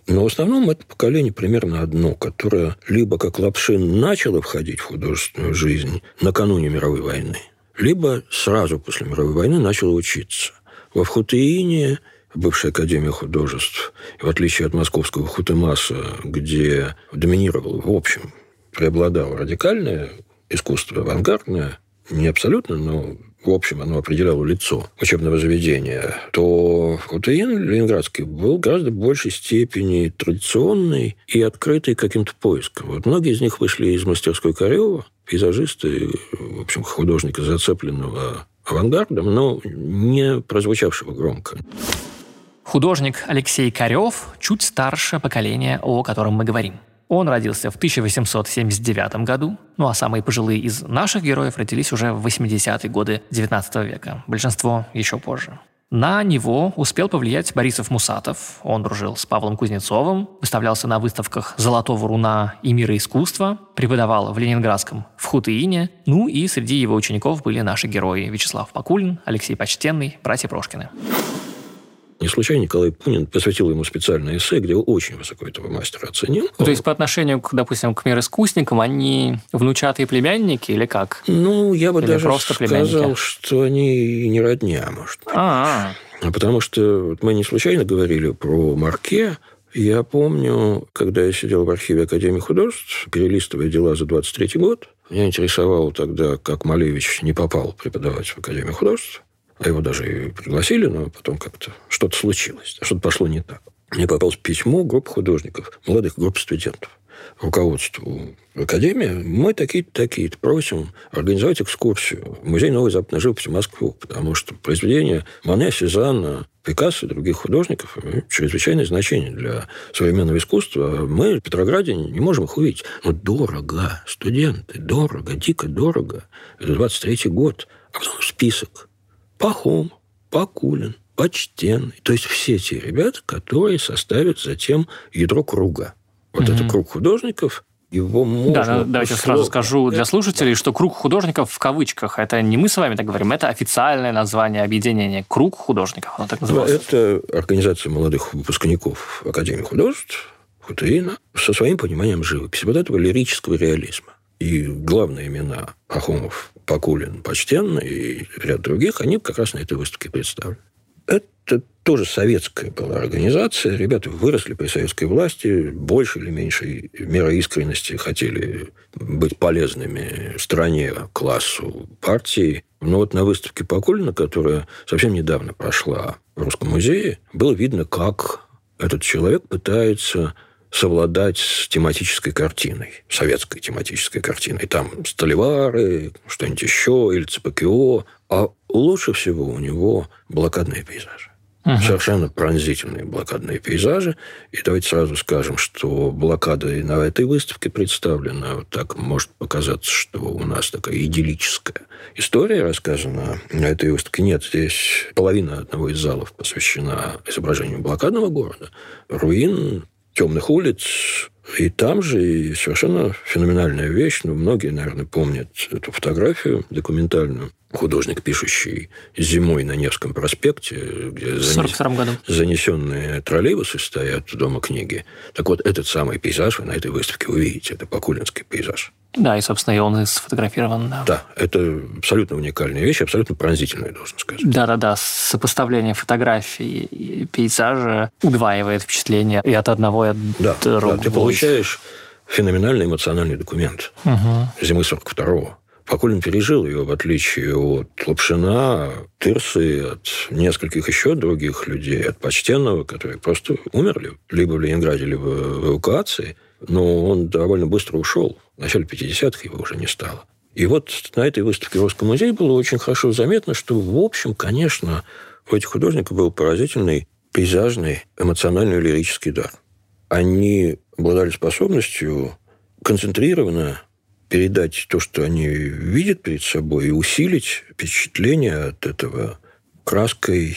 Но в основном это поколение примерно одно, которое либо как Лапшин начало входить в художественную жизнь накануне мировой войны, либо сразу после мировой войны начало учиться. Во Вхутеине, бывшая Академия художеств, в отличие от московского Хутемаса, где доминировал, в общем, преобладало радикальное искусство, авангардное, не абсолютно, но в общем, оно определяло лицо учебного заведения, то Хутеин ленинградский был гораздо большей степени традиционный и открытый каким-то поиском. Вот многие из них вышли из мастерской Корева, пейзажисты, в общем, художника, зацепленного авангардом, но не прозвучавшего громко. Художник Алексей Карев чуть старше поколения, о котором мы говорим. Он родился в 1879 году, ну а самые пожилые из наших героев родились уже в 80-е годы 19 века, большинство еще позже. На него успел повлиять Борисов Мусатов. Он дружил с Павлом Кузнецовым, выставлялся на выставках «Золотого руна» и «Мира искусства», преподавал в Ленинградском в Хутыине, ну и среди его учеников были наши герои Вячеслав Покулин, Алексей Почтенный, братья Прошкины. Не случайно Николай Пунин посвятил ему специальное эссе, где очень высоко этого мастера оценил. Ну, то есть, по отношению, к, допустим, к мир-искусникам, они внучатые племянники или как? Ну, я бы или даже просто сказал, что они не родня, может быть. А-а-а. Потому что мы не случайно говорили про Марке, я помню, когда я сидел в архиве Академии художеств, перелистывая дела за 23 год, меня интересовало тогда, как Малевич не попал преподавать в Академию художеств. А его даже и пригласили, но потом как-то что-то случилось, что-то пошло не так. Мне попалось письмо группы художников, молодых групп студентов руководству Академии, мы такие-то, такие-то просим организовать экскурсию в Музей новой западной живописи в Москву, потому что произведения Мане, Сезанна, Пикассо и других художников имеют чрезвычайное значение для современного искусства. Мы в Петрограде не можем их увидеть. Но дорого, студенты, дорого, дико дорого. Это 23-й год. А потом список Пахом, Пакулин, Почтенный. То есть все те ребята, которые составят затем ядро круга. Вот угу. это круг художников, его можно... Да, да давайте сразу скажу для слушателей, что круг художников в кавычках, это не мы с вами так говорим, это официальное название объединения. Круг художников, оно так называется. Это организация молодых выпускников Академии художеств, Хутеина, со своим пониманием живописи, вот этого лирического реализма. И главные имена Пахомов, Покулин, Почтенный и ряд других, они как раз на этой выставке представлены. Это тоже советская была организация. Ребята выросли при советской власти, больше или меньшей мерой искренности хотели быть полезными стране, классу, партии. Но вот на выставке Покулина, которая совсем недавно прошла в Русском музее, было видно, как этот человек пытается совладать с тематической картиной, советской тематической картиной. Там столевары, что-нибудь еще, или ЦПКО. А лучше всего у него блокадные пейзажи. Угу. Совершенно пронзительные блокадные пейзажи. И давайте сразу скажем, что блокада и на этой выставке представлена. Вот так может показаться, что у нас такая идиллическая история рассказана. На этой выставке нет. Здесь половина одного из залов посвящена изображению блокадного города. Руин темных улиц. И там же и совершенно феноменальная вещь, ну, многие, наверное, помнят эту фотографию документальную. Художник, пишущий зимой на Невском проспекте, где занес... занесенные троллейбусы стоят в Дома книги. Так вот, этот самый пейзаж вы на этой выставке увидите. Это Покулинский пейзаж. Да, и, собственно, и он и сфотографирован. Да. да, это абсолютно уникальная вещь, абсолютно пронзительная, должен сказать. Да-да-да, сопоставление фотографий и пейзажа удваивает впечатление и от одного, и от да, другого. Да, ты получаешь феноменальный эмоциональный документ угу. зимы 42-го. Покулин пережил ее, в отличие от Лапшина, Тырсы, от нескольких еще других людей, от Почтенного, которые просто умерли либо в Ленинграде, либо в эвакуации – но он довольно быстро ушел. В начале 50-х его уже не стало. И вот на этой выставке в Русском музее было очень хорошо заметно, что, в общем, конечно, у этих художников был поразительный пейзажный, эмоциональный лирический дар. Они обладали способностью концентрированно передать то, что они видят перед собой, и усилить впечатление от этого краской,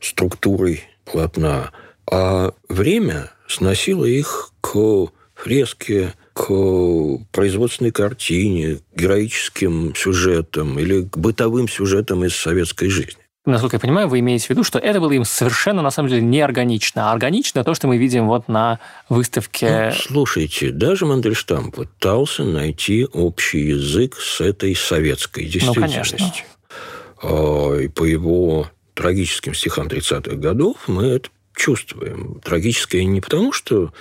структурой полотна. А время сносило их к фрески к производственной картине, героическим сюжетам или к бытовым сюжетам из советской жизни. Насколько я понимаю, вы имеете в виду, что это было им совершенно, на самом деле, неорганично. А органично то, что мы видим вот на выставке... Ну, слушайте, даже Мандельштам пытался найти общий язык с этой советской ну, действительностью. Ну, И по его трагическим стихам 30-х годов мы это чувствуем. Трагическое не потому, что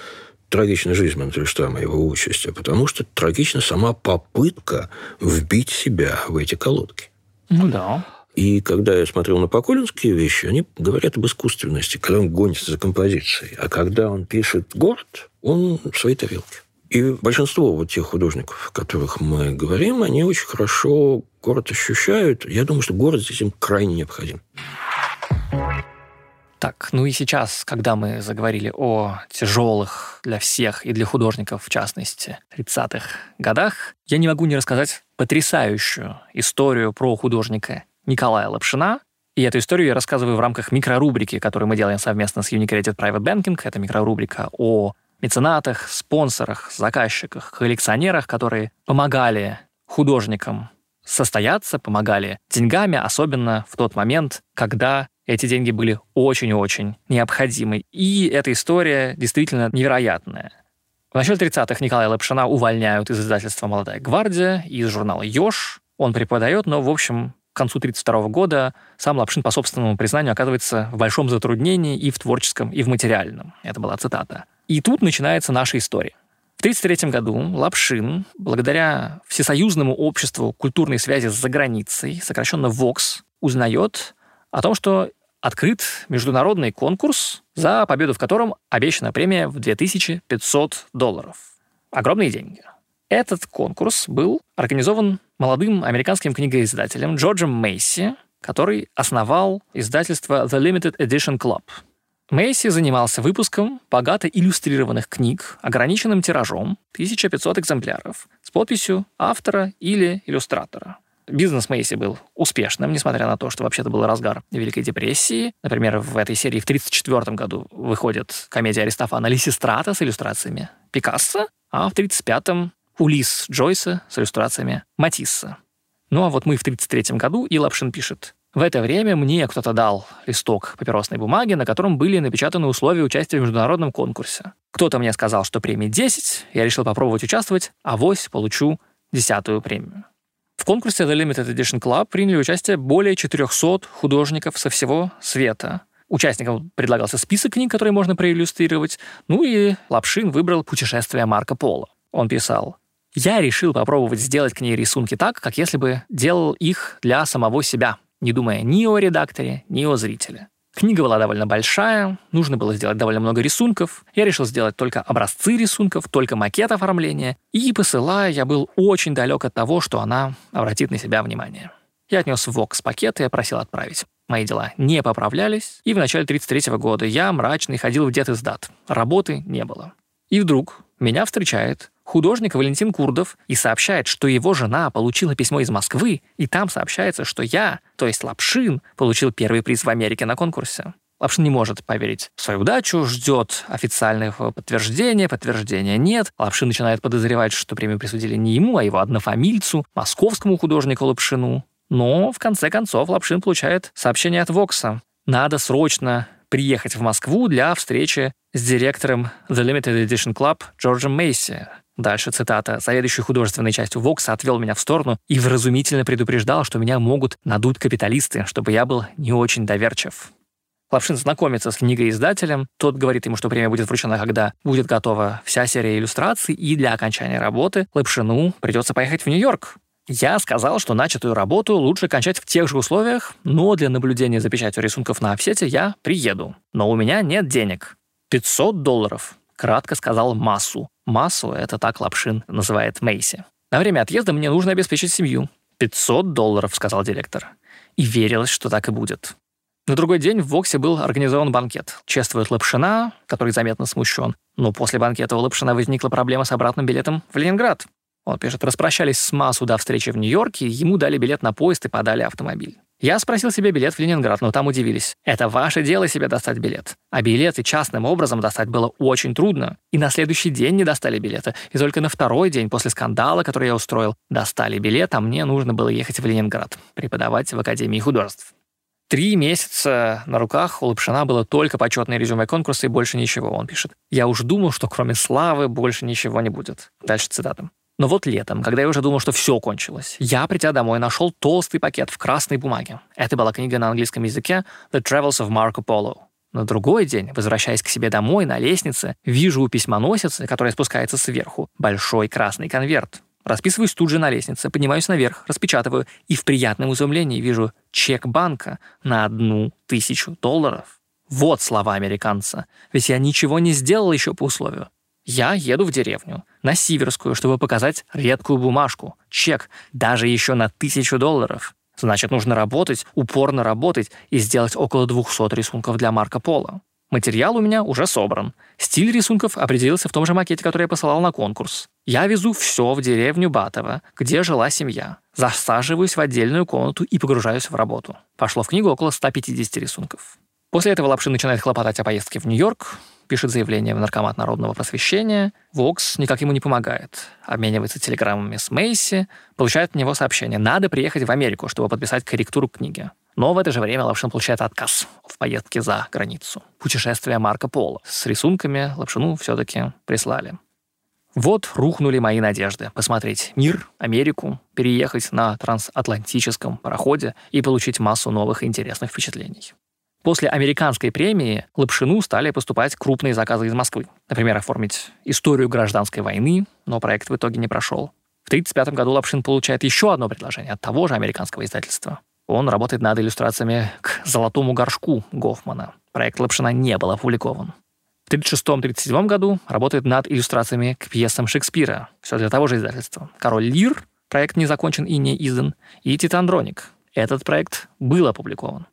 трагична жизнь Мандельштама, его участь, а потому что трагична сама попытка вбить себя в эти колодки. Ну да. И когда я смотрел на поколинские вещи, они говорят об искусственности, когда он гонится за композицией. А когда он пишет город, он в своей тарелке. И большинство вот тех художников, о которых мы говорим, они очень хорошо город ощущают. Я думаю, что город здесь им крайне необходим. Так, ну и сейчас, когда мы заговорили о тяжелых для всех и для художников, в частности, 30-х годах, я не могу не рассказать потрясающую историю про художника Николая Лапшина. И эту историю я рассказываю в рамках микрорубрики, которую мы делаем совместно с Unicredit Private Banking. Это микрорубрика о меценатах, спонсорах, заказчиках, коллекционерах, которые помогали художникам состояться, помогали деньгами, особенно в тот момент, когда эти деньги были очень-очень необходимы. И эта история действительно невероятная. В начале 30-х Николая Лапшина увольняют из издательства «Молодая гвардия», из журнала «Ёж». Он преподает, но, в общем, концу 1932 года сам Лапшин, по собственному признанию, оказывается в большом затруднении и в творческом, и в материальном. Это была цитата. И тут начинается наша история. В 1933 году Лапшин, благодаря Всесоюзному обществу культурной связи с заграницей, сокращенно ВОКС, узнает о том, что открыт международный конкурс, за победу в котором обещана премия в 2500 долларов. Огромные деньги. Этот конкурс был организован молодым американским книгоиздателем Джорджем Мейси, который основал издательство The Limited Edition Club. Мейси занимался выпуском богато иллюстрированных книг ограниченным тиражом 1500 экземпляров с подписью автора или иллюстратора – Бизнес Мейси был успешным, несмотря на то, что вообще-то был разгар Великой депрессии. Например, в этой серии в 1934 году выходит комедия Аристофана «Лисистрата» с иллюстрациями Пикассо, а в 1935-м «Улис» Джойса с иллюстрациями Матисса. Ну а вот мы в 1933 году, и Лапшин пишет. В это время мне кто-то дал листок папиросной бумаги, на котором были напечатаны условия участия в международном конкурсе. Кто-то мне сказал, что премии 10, я решил попробовать участвовать, а вось получу десятую премию. В конкурсе The Limited Edition Club приняли участие более 400 художников со всего света. Участникам предлагался список книг, которые можно проиллюстрировать, ну и Лапшин выбрал «Путешествие Марко Поло». Он писал, «Я решил попробовать сделать к ней рисунки так, как если бы делал их для самого себя, не думая ни о редакторе, ни о зрителе. Книга была довольно большая, нужно было сделать довольно много рисунков. Я решил сделать только образцы рисунков, только макет оформления. И посылая, я был очень далек от того, что она обратит на себя внимание. Я отнес в ВОКС пакет и просил отправить. Мои дела не поправлялись, и в начале 33 года я мрачный ходил в дед издат. Работы не было. И вдруг меня встречает художник Валентин Курдов и сообщает, что его жена получила письмо из Москвы, и там сообщается, что я, то есть Лапшин, получил первый приз в Америке на конкурсе. Лапшин не может поверить в свою удачу, ждет официального подтверждения, подтверждения нет. Лапшин начинает подозревать, что премию присудили не ему, а его однофамильцу, московскому художнику Лапшину. Но, в конце концов, Лапшин получает сообщение от Вокса. Надо срочно приехать в Москву для встречи с директором The Limited Edition Club Джорджем Мейси. Дальше цитата. «Заведующий художественной частью Вокса отвел меня в сторону и вразумительно предупреждал, что меня могут надуть капиталисты, чтобы я был не очень доверчив». Лапшин знакомится с книгоиздателем. Тот говорит ему, что премия будет вручена, когда будет готова вся серия иллюстраций, и для окончания работы Лапшину придется поехать в Нью-Йорк. Я сказал, что начатую работу лучше кончать в тех же условиях, но для наблюдения за печатью рисунков на офсете я приеду. Но у меня нет денег. 500 долларов. Кратко сказал массу. Массу — это так Лапшин называет Мейси. На время отъезда мне нужно обеспечить семью. 500 долларов, сказал директор. И верилось, что так и будет. На другой день в Воксе был организован банкет. Чествует Лапшина, который заметно смущен. Но после банкета у Лапшина возникла проблема с обратным билетом в Ленинград. Он пишет, распрощались с Масу до встречи в Нью-Йорке, ему дали билет на поезд и подали автомобиль. Я спросил себе билет в Ленинград, но там удивились. Это ваше дело себе достать билет. А билеты частным образом достать было очень трудно. И на следующий день не достали билета. И только на второй день после скандала, который я устроил, достали билет, а мне нужно было ехать в Ленинград, преподавать в Академии художеств. Три месяца на руках у Лапшина было только почетное резюме конкурса и больше ничего, он пишет. «Я уж думал, что кроме славы больше ничего не будет». Дальше цитата. Но вот летом, когда я уже думал, что все кончилось, я, придя домой, нашел толстый пакет в красной бумаге. Это была книга на английском языке «The Travels of Marco Polo». На другой день, возвращаясь к себе домой на лестнице, вижу у письмоносицы, которая спускается сверху, большой красный конверт. Расписываюсь тут же на лестнице, поднимаюсь наверх, распечатываю и в приятном изумлении вижу чек банка на одну тысячу долларов. Вот слова американца. Ведь я ничего не сделал еще по условию. Я еду в деревню, на Сиверскую, чтобы показать редкую бумажку, чек, даже еще на тысячу долларов. Значит, нужно работать, упорно работать и сделать около 200 рисунков для Марко Поло. Материал у меня уже собран. Стиль рисунков определился в том же макете, который я посылал на конкурс. Я везу все в деревню Батово, где жила семья. Засаживаюсь в отдельную комнату и погружаюсь в работу. Пошло в книгу около 150 рисунков. После этого Лапшин начинает хлопотать о поездке в Нью-Йорк, пишет заявление в Наркомат народного просвещения. Вокс никак ему не помогает. Обменивается телеграммами с Мейси, получает от него сообщение. Надо приехать в Америку, чтобы подписать корректуру книги. Но в это же время Лапшин получает отказ в поездке за границу. Путешествие Марко Поло. С рисунками Лапшину все-таки прислали. Вот рухнули мои надежды посмотреть мир, Америку, переехать на трансатлантическом пароходе и получить массу новых интересных впечатлений. После американской премии Лапшину стали поступать крупные заказы из Москвы. Например, оформить историю гражданской войны, но проект в итоге не прошел. В 1935 году Лапшин получает еще одно предложение от того же американского издательства. Он работает над иллюстрациями к «Золотому горшку» Гофмана. Проект Лапшина не был опубликован. В 1936-1937 году работает над иллюстрациями к пьесам Шекспира. Все для того же издательства. «Король Лир» проект не закончен и не издан, и «Титандроник». Этот проект был опубликован.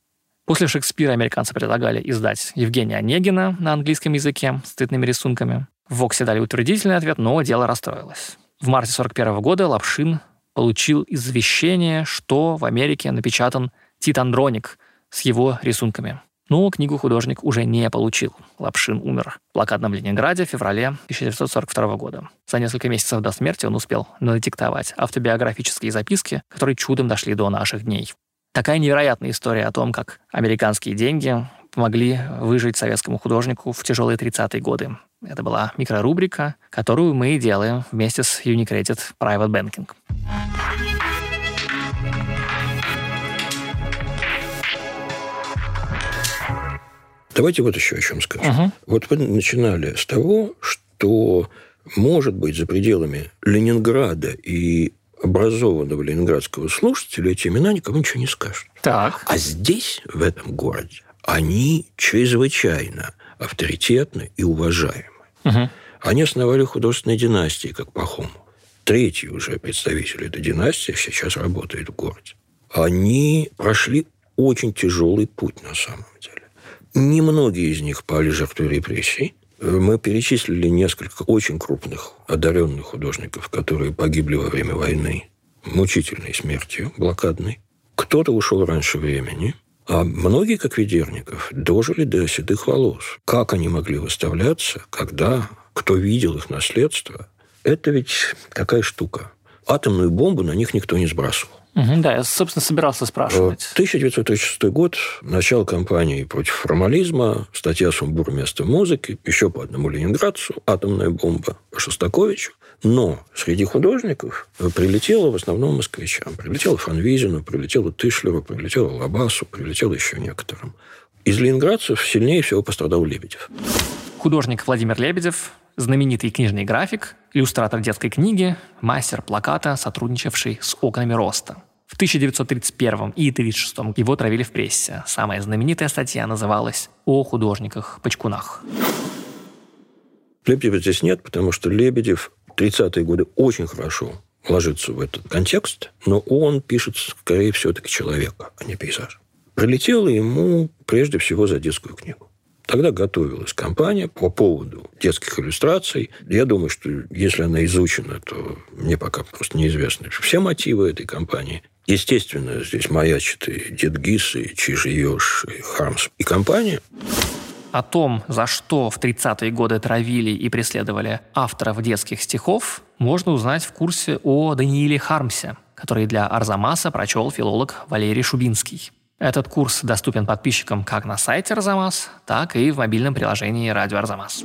После Шекспира американцы предлагали издать Евгения Онегина на английском языке с цветными рисунками. В Воксе дали утвердительный ответ, но дело расстроилось. В марте 1941 года Лапшин получил извещение, что в Америке напечатан «Титандроник» с его рисунками. Но книгу художник уже не получил. Лапшин умер в блокадном Ленинграде в феврале 1942 года. За несколько месяцев до смерти он успел надиктовать автобиографические записки, которые чудом дошли до наших дней. Такая невероятная история о том, как американские деньги помогли выжить советскому художнику в тяжелые 30-е годы. Это была микрорубрика, которую мы делаем вместе с Unicredit Private Banking. Давайте вот еще о чем скажу. Угу. Вот вы начинали с того, что, может быть, за пределами Ленинграда и образованного ленинградского слушателя эти имена никому ничего не скажут. Так. А здесь, в этом городе, они чрезвычайно авторитетны и уважаемы. Угу. Они основали художественные династии, как Пахомов. Третий уже представитель этой династии сейчас работает в городе. Они прошли очень тяжелый путь на самом деле. Немногие из них пали жертвой репрессий. Мы перечислили несколько очень крупных одаренных художников, которые погибли во время войны мучительной смертью, блокадной. Кто-то ушел раньше времени, а многие, как Ведерников, дожили до седых волос. Как они могли выставляться, когда, кто видел их наследство, это ведь такая штука. Атомную бомбу на них никто не сбрасывал. Угу, да, я, собственно, собирался спрашивать. 1936 год, начало кампании против формализма, статья «Сумбур место музыки», еще по одному ленинградцу, «Атомная бомба» Шостаковичу. Но среди художников прилетело в основном москвичам. Прилетело Фанвизину, прилетело Тышлеру, прилетело Лабасу, прилетело еще некоторым. Из ленинградцев сильнее всего пострадал Лебедев. Художник Владимир Лебедев знаменитый книжный график, иллюстратор детской книги, мастер плаката, сотрудничавший с «Окнами роста». В 1931 и 1936 его травили в прессе. Самая знаменитая статья называлась «О художниках-почкунах». Лебедева здесь нет, потому что Лебедев 30-е годы очень хорошо ложится в этот контекст, но он пишет, скорее, все-таки человека, а не пейзаж. Прилетело ему прежде всего за детскую книгу. Тогда готовилась кампания по поводу детских иллюстраций. Я думаю, что если она изучена, то мне пока просто неизвестны все мотивы этой кампании. Естественно, здесь маячит и Дед Гис, и Чижиёш, и Хармс, и компания. О том, за что в 30-е годы травили и преследовали авторов детских стихов, можно узнать в курсе о Данииле Хармсе, который для Арзамаса прочел филолог Валерий Шубинский. Этот курс доступен подписчикам как на сайте Арзамас, так и в мобильном приложении «Радио Арзамас».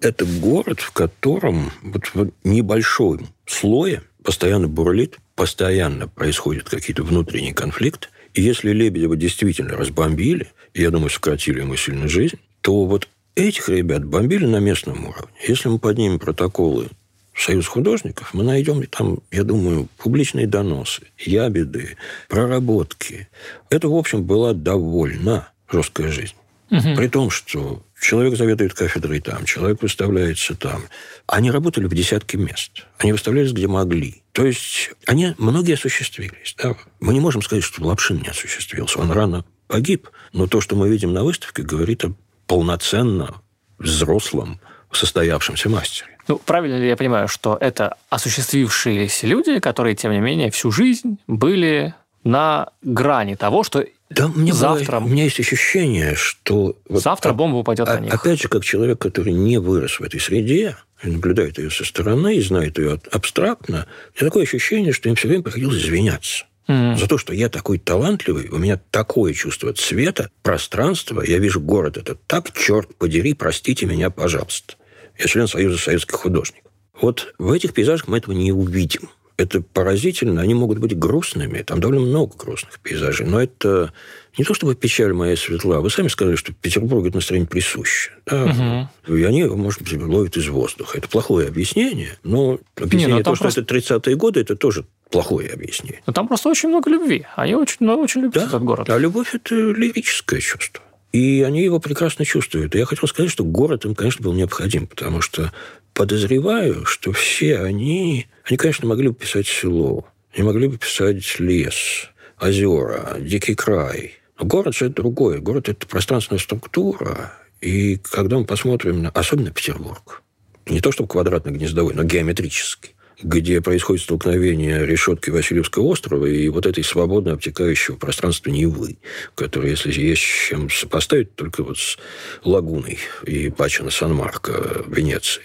Это город, в котором вот в небольшом слое постоянно бурлит, постоянно происходят какие-то внутренние конфликты. И если Лебедева действительно разбомбили, я думаю, сократили ему сильно жизнь, то вот этих ребят бомбили на местном уровне. Если мы поднимем протоколы Союз художников, мы найдем там, я думаю, публичные доносы, ябеды, проработки. Это, в общем, была довольно жесткая жизнь. Угу. При том, что человек заведует кафедрой там, человек выставляется там. Они работали в десятке мест. Они выставлялись, где могли. То есть они многие осуществились. Да? Мы не можем сказать, что Лапшин не осуществился. Он рано погиб. Но то, что мы видим на выставке, говорит о полноценно взрослом состоявшемся мастере. Ну, правильно ли я понимаю, что это осуществившиеся люди, которые, тем не менее, всю жизнь были на грани того, что да, мне завтра... Было, у меня есть ощущение, что... Вот, завтра бомба упадет а, на них. Опять же, как человек, который не вырос в этой среде, и наблюдает ее со стороны, и знает ее абстрактно, у меня такое ощущение, что им все время приходилось извиняться. Mm. За то, что я такой талантливый, у меня такое чувство цвета, пространства, я вижу город этот так, черт подери, простите меня, пожалуйста. Я член Союза советских художников. Вот в этих пейзажах мы этого не увидим. Это поразительно. Они могут быть грустными. Там довольно много грустных пейзажей. Но это не то чтобы печаль моя светла. Вы сами сказали, что Петербург это настроение присуще. Да? Угу. И они его, может быть, ловят из воздуха. Это плохое объяснение. Но объяснение не, ну, то, что просто... это 30-е годы, это тоже плохое объяснение. Но там просто очень много любви. Они очень, ну, очень любят да? этот город. А любовь – это лирическое чувство. И они его прекрасно чувствуют. И я хотел сказать, что город им, конечно, был необходим, потому что подозреваю, что все они... Они, конечно, могли бы писать село, они могли бы писать лес, озера, дикий край. Но город же это другое. Город – это пространственная структура. И когда мы посмотрим на... Особенно Петербург. Не то, чтобы квадратно-гнездовой, но геометрический где происходит столкновение решетки Васильевского острова и вот этой свободно обтекающего пространства Невы, которое, если есть чем сопоставить, только вот с лагуной и Пачина Сан-Марко в Венеции,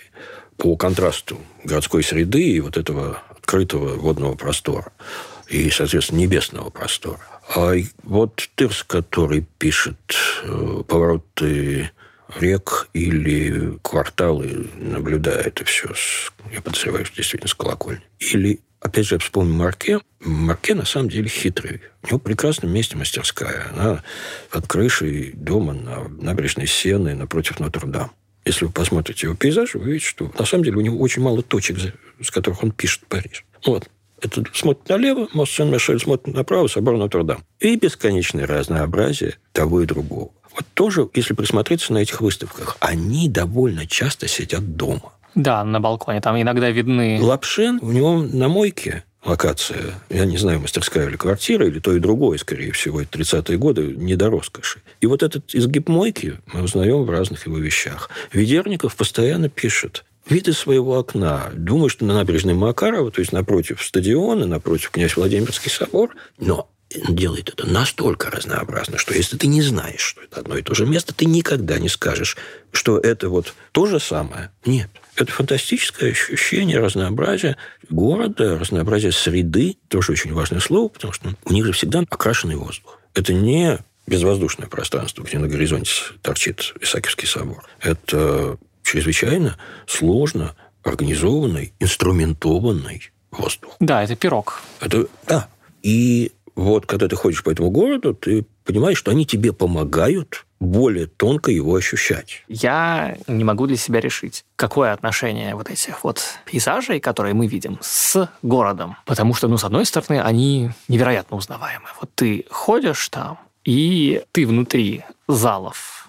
по контрасту городской среды и вот этого открытого водного простора и, соответственно, небесного простора. А вот Тырс, который пишет э, повороты рек или кварталы, наблюдая это все, с, я подозреваю, что действительно с колокольни. Или, опять же, я вспомню Марке. Марке, на самом деле, хитрый. У него в прекрасном месте мастерская. Она под крышей дома на набережной Сены напротив Нотр-Дам. Если вы посмотрите его пейзаж, вы увидите, что на самом деле у него очень мало точек, с которых он пишет Париж. Вот. Это смотрит налево, мост Сен-Мишель смотрит направо, собор Нотр-Дам. И бесконечное разнообразие того и другого. Вот тоже, если присмотреться на этих выставках, они довольно часто сидят дома. Да, на балконе. Там иногда видны... Лапшин, у него на мойке локация, я не знаю, мастерская или квартира, или то и другое, скорее всего, это 30-е годы, не до роскоши. И вот этот изгиб мойки мы узнаем в разных его вещах. Ведерников постоянно пишет, вид из своего окна. Думаю, что на набережной Макарова, то есть напротив стадиона, напротив князь Владимирский собор, но делает это настолько разнообразно, что если ты не знаешь, что это одно и то же место, ты никогда не скажешь, что это вот то же самое. Нет. Это фантастическое ощущение разнообразия города, разнообразия среды. Тоже очень важное слово, потому что у них же всегда окрашенный воздух. Это не безвоздушное пространство, где на горизонте торчит Исаакиевский собор. Это чрезвычайно сложно организованный, инструментованный воздух. Да, это пирог. Это, да. И вот когда ты ходишь по этому городу, ты понимаешь, что они тебе помогают более тонко его ощущать. Я не могу для себя решить, какое отношение вот этих вот пейзажей, которые мы видим, с городом. Потому что, ну, с одной стороны, они невероятно узнаваемы. Вот ты ходишь там, и ты внутри залов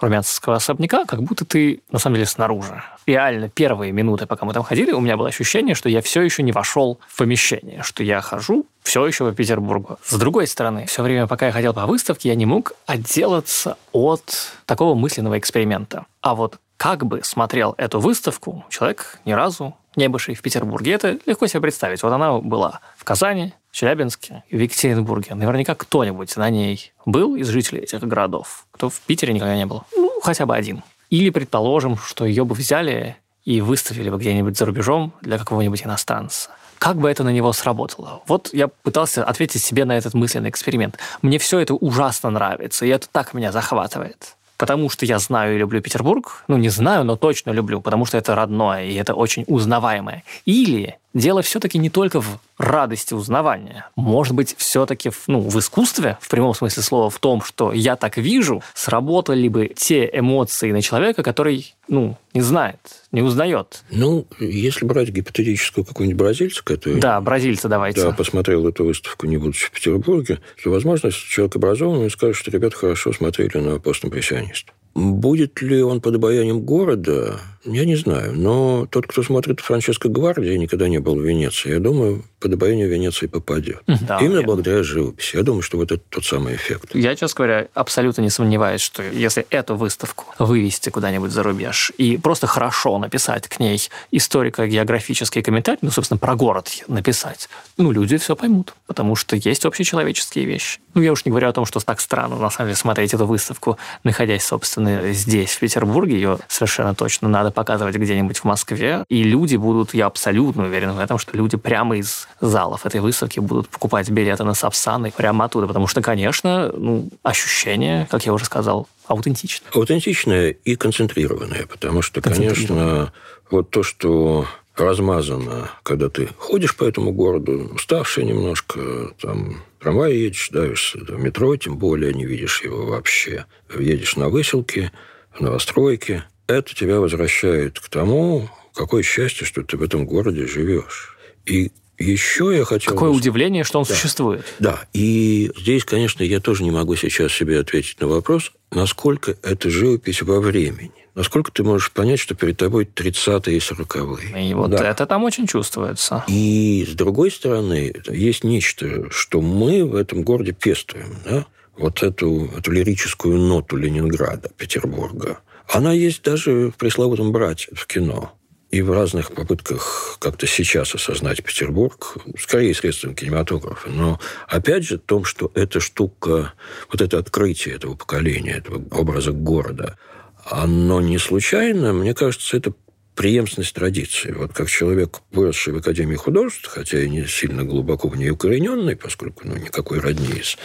румянцевского особняка, как будто ты на самом деле снаружи. Реально, первые минуты, пока мы там ходили, у меня было ощущение, что я все еще не вошел в помещение, что я хожу все еще по Петербургу. С другой стороны, все время, пока я ходил по выставке, я не мог отделаться от такого мысленного эксперимента. А вот как бы смотрел эту выставку человек ни разу не бывший в Петербурге. Это легко себе представить. Вот она была в Казани, Челябинске в Екатеринбурге. Наверняка кто-нибудь на ней был из жителей этих городов, кто в Питере никогда не был. Ну, хотя бы один. Или, предположим, что ее бы взяли и выставили бы где-нибудь за рубежом для какого-нибудь иностранца. как бы это на него сработало? Вот я пытался ответить себе на этот мысленный эксперимент. Мне все это ужасно нравится, и это так меня захватывает потому что я знаю и люблю Петербург. Ну, не знаю, но точно люблю, потому что это родное, и это очень узнаваемое. Или дело все-таки не только в радости узнавания. Может быть, все-таки ну, в искусстве, в прямом смысле слова, в том, что я так вижу, сработали бы те эмоции на человека, который ну, не знает, не узнает. Ну, если брать гипотетическую какую-нибудь бразильца, который... Да, бразильца давайте. Да, посмотрел эту выставку, не будучи в Петербурге, то, возможно, если человек образованный, скажет, что ребята хорошо смотрели на постимпрессиониста. Будет ли он под обаянием города, я не знаю. Но тот, кто смотрит Франческо Гвардия, никогда не был в Венеции, я думаю, под обаяние Венеции попадет. Да, Именно я... благодаря живописи. Я думаю, что вот это тот самый эффект. Я, честно говоря, абсолютно не сомневаюсь, что если эту выставку вывести куда-нибудь за рубеж и просто хорошо написать к ней историко-географический комментарий, ну, собственно, про город написать, ну, люди все поймут, потому что есть общечеловеческие вещи. Ну, я уж не говорю о том, что так странно, на самом деле, смотреть эту выставку, находясь, собственно, здесь, в Петербурге. Ее совершенно точно надо показывать где-нибудь в Москве. И люди будут, я абсолютно уверен в этом, что люди прямо из залов этой выставки будут покупать билеты на Сапсан прямо оттуда. Потому что, конечно, ну, ощущение, как я уже сказал, аутентичное. Аутентичное и концентрированное, потому что, конечно, вот то, что размазано, когда ты ходишь по этому городу, уставший немножко, там трамвай едешь, давишься до метро, тем более не видишь его вообще. Едешь на выселке, в новостройке. Это тебя возвращает к тому, какое счастье, что ты в этом городе живешь. И еще я хотел... Какое удивление, что он да. существует. Да, и здесь, конечно, я тоже не могу сейчас себе ответить на вопрос, насколько это живопись во времени. Насколько ты можешь понять, что перед тобой 30-е и 40-е? И вот да. это там очень чувствуется. И с другой стороны, есть нечто, что мы в этом городе пестуем. Да? Вот эту, эту лирическую ноту Ленинграда, Петербурга. Она есть даже в пресловутом «Брате» в кино и в разных попытках как-то сейчас осознать Петербург, скорее средством кинематографа. Но опять же, в том, что эта штука, вот это открытие этого поколения, этого образа города, оно не случайно. Мне кажется, это преемственность традиции. Вот как человек, выросший в Академии художеств, хотя и не сильно глубоко в ней укорененный, поскольку ну, никакой родни из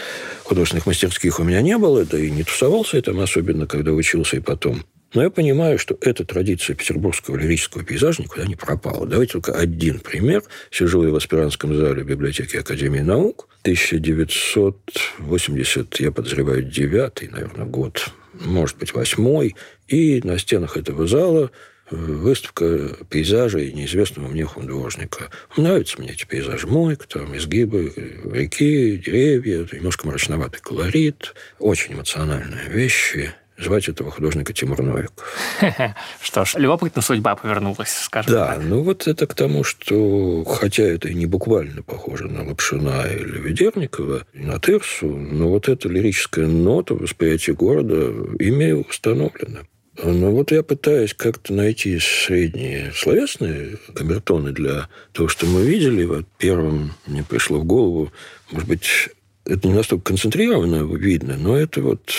художественных мастерских у меня не было, да и не тусовался я там особенно, когда учился и потом. Но я понимаю, что эта традиция петербургского лирического пейзажа никуда не пропала. Давайте только один пример. Сижу я в аспирантском зале библиотеки Академии наук. 1980, я подозреваю, девятый, наверное, год может быть, восьмой, и на стенах этого зала э, выставка пейзажей неизвестного мне художника. Нравятся мне эти пейзажи. Мойк, там изгибы реки, деревья, немножко мрачноватый колорит, очень эмоциональные вещи. Звать этого художника Тимур Новиков. Что ж, любопытно судьба повернулась, скажем Да, так. ну вот это к тому, что, хотя это и не буквально похоже на Лапшина или Ведерникова, и на Тырсу, но вот эта лирическая нота восприятия города ими установлена. Но вот я пытаюсь как-то найти средние словесные камертоны для того, что мы видели. Вот первым мне пришло в голову, может быть, это не настолько концентрированно видно, но это вот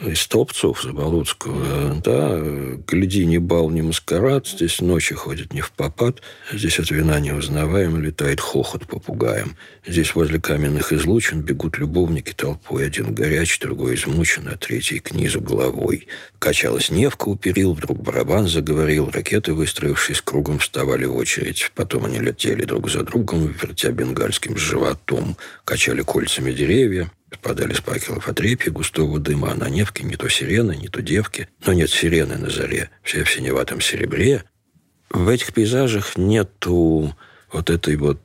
из Столбцов Заболоцкого, да, гляди, ни бал, ни маскарад, здесь ночи ходят не в попад, здесь от вина неузнаваем летает хохот попугаем. Здесь возле каменных излучин бегут любовники толпой, один горячий, другой измучен, а третий к низу головой. Качалась Невка у перил, вдруг барабан заговорил, ракеты, выстроившись кругом, вставали в очередь. Потом они летели друг за другом, вертя бенгальским животом, качали кольцами деревья, Подали с факелов отрепья густого дыма, а на Невке не то сирены, не то девки. Но нет сирены на заре, все в синеватом серебре. В этих пейзажах нету вот этой вот,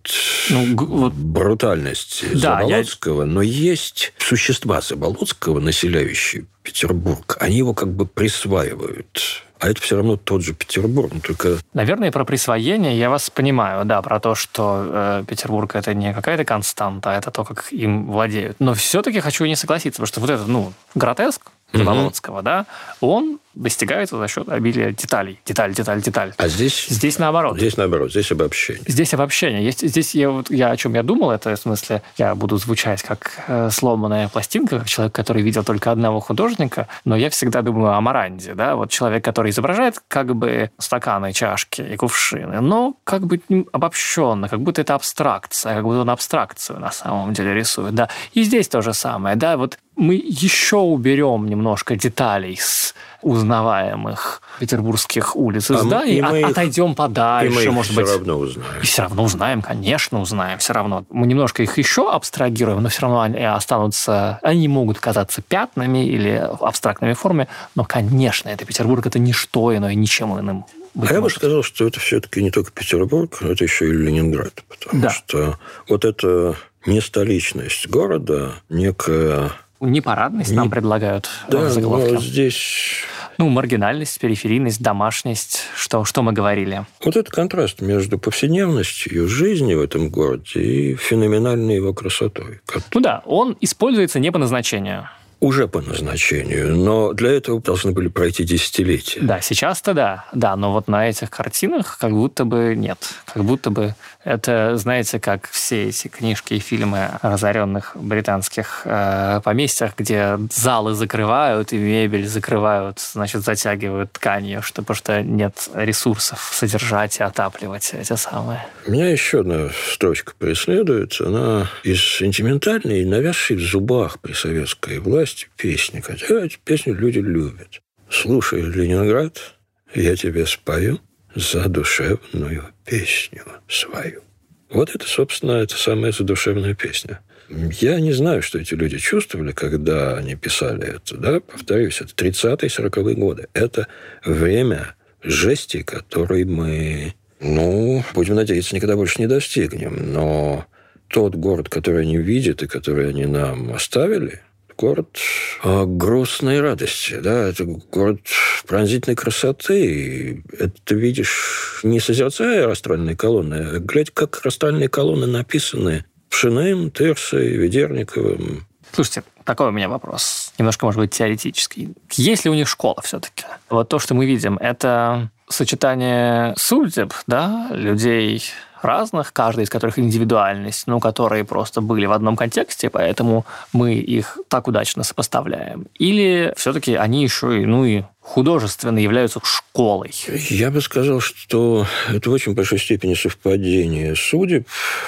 ну, вот брутальности да, Заболоцкого, я... но есть существа Заболоцкого, населяющие Петербург. Они его как бы присваивают а это все равно тот же Петербург, но только... Наверное, про присвоение я вас понимаю, да, про то, что э, Петербург это не какая-то константа, а это то, как им владеют. Но все-таки хочу не согласиться, потому что вот этот, ну, гротеск Заболоцкого, угу. да, он достигается за счет обилия деталей. Деталь, деталь, деталь. А здесь... Здесь наоборот. Здесь наоборот, здесь обобщение. Здесь обобщение. Есть, здесь я, вот, я о чем я думал, это в смысле, я буду звучать как э, сломанная пластинка, как человек, который видел только одного художника, но я всегда думаю о Маранде, да, вот человек, который изображает как бы стаканы, чашки и кувшины, но как бы обобщенно, как будто это абстракция, как будто он абстракцию на самом деле рисует, да. И здесь то же самое, да, вот мы еще уберем немножко деталей с узнаваемых петербургских улиц и а зданий, и мы отойдем их, подальше, и мы может все быть. равно узнаем. И все равно узнаем, конечно, узнаем, все равно. Мы немножко их еще абстрагируем, но все равно они останутся, они могут казаться пятнами или абстрактными формами, но, конечно, это Петербург, это ничто иное, ничем иным быть а я бы сказал, что это все-таки не только Петербург, но это еще и Ленинград. Потому да. что вот эта не столичность города, некая Непарадность не... нам предлагают да, в заголовке. Но здесь... Ну, маргинальность, периферийность, домашность, что, что мы говорили. Вот этот контраст между повседневностью жизни в этом городе и феноменальной его красотой. Ну да, он используется не по назначению уже по назначению, но для этого должны были пройти десятилетия. Да, сейчас-то да, да, но вот на этих картинах как будто бы нет, как будто бы это, знаете, как все эти книжки и фильмы о разоренных британских э, поместьях, где залы закрывают и мебель закрывают, значит, затягивают тканью, что, потому что нет ресурсов содержать и отапливать эти самые. Меня еще одна строчка преследует. Она из сентиментальной, навязшей в зубах при советской власти песни. Хотя эти песни люди любят. Слушай, Ленинград, я тебе спою за душевную песню свою. Вот это, собственно, это самая задушевная песня. Я не знаю, что эти люди чувствовали, когда они писали это. Да? Повторюсь, это 30-е, 40-е годы. Это время жести, которой мы, ну, будем надеяться, никогда больше не достигнем. Но тот город, который они видят и который они нам оставили – город а, грустной радости, да, это город пронзительной красоты. Это ты видишь не созерцая растральные колонны, а глядь, как растральные колонны написаны Пшиным, Терсой, Ведерниковым. Слушайте, такой у меня вопрос, немножко, может быть, теоретический. Есть ли у них школа все-таки? Вот то, что мы видим, это сочетание судеб, да, людей разных, каждый из которых индивидуальность, ну, которые просто были в одном контексте, поэтому мы их так удачно сопоставляем. Или все-таки они еще и, ну, и художественно являются школой? Я бы сказал, что это в очень большой степени совпадение судеб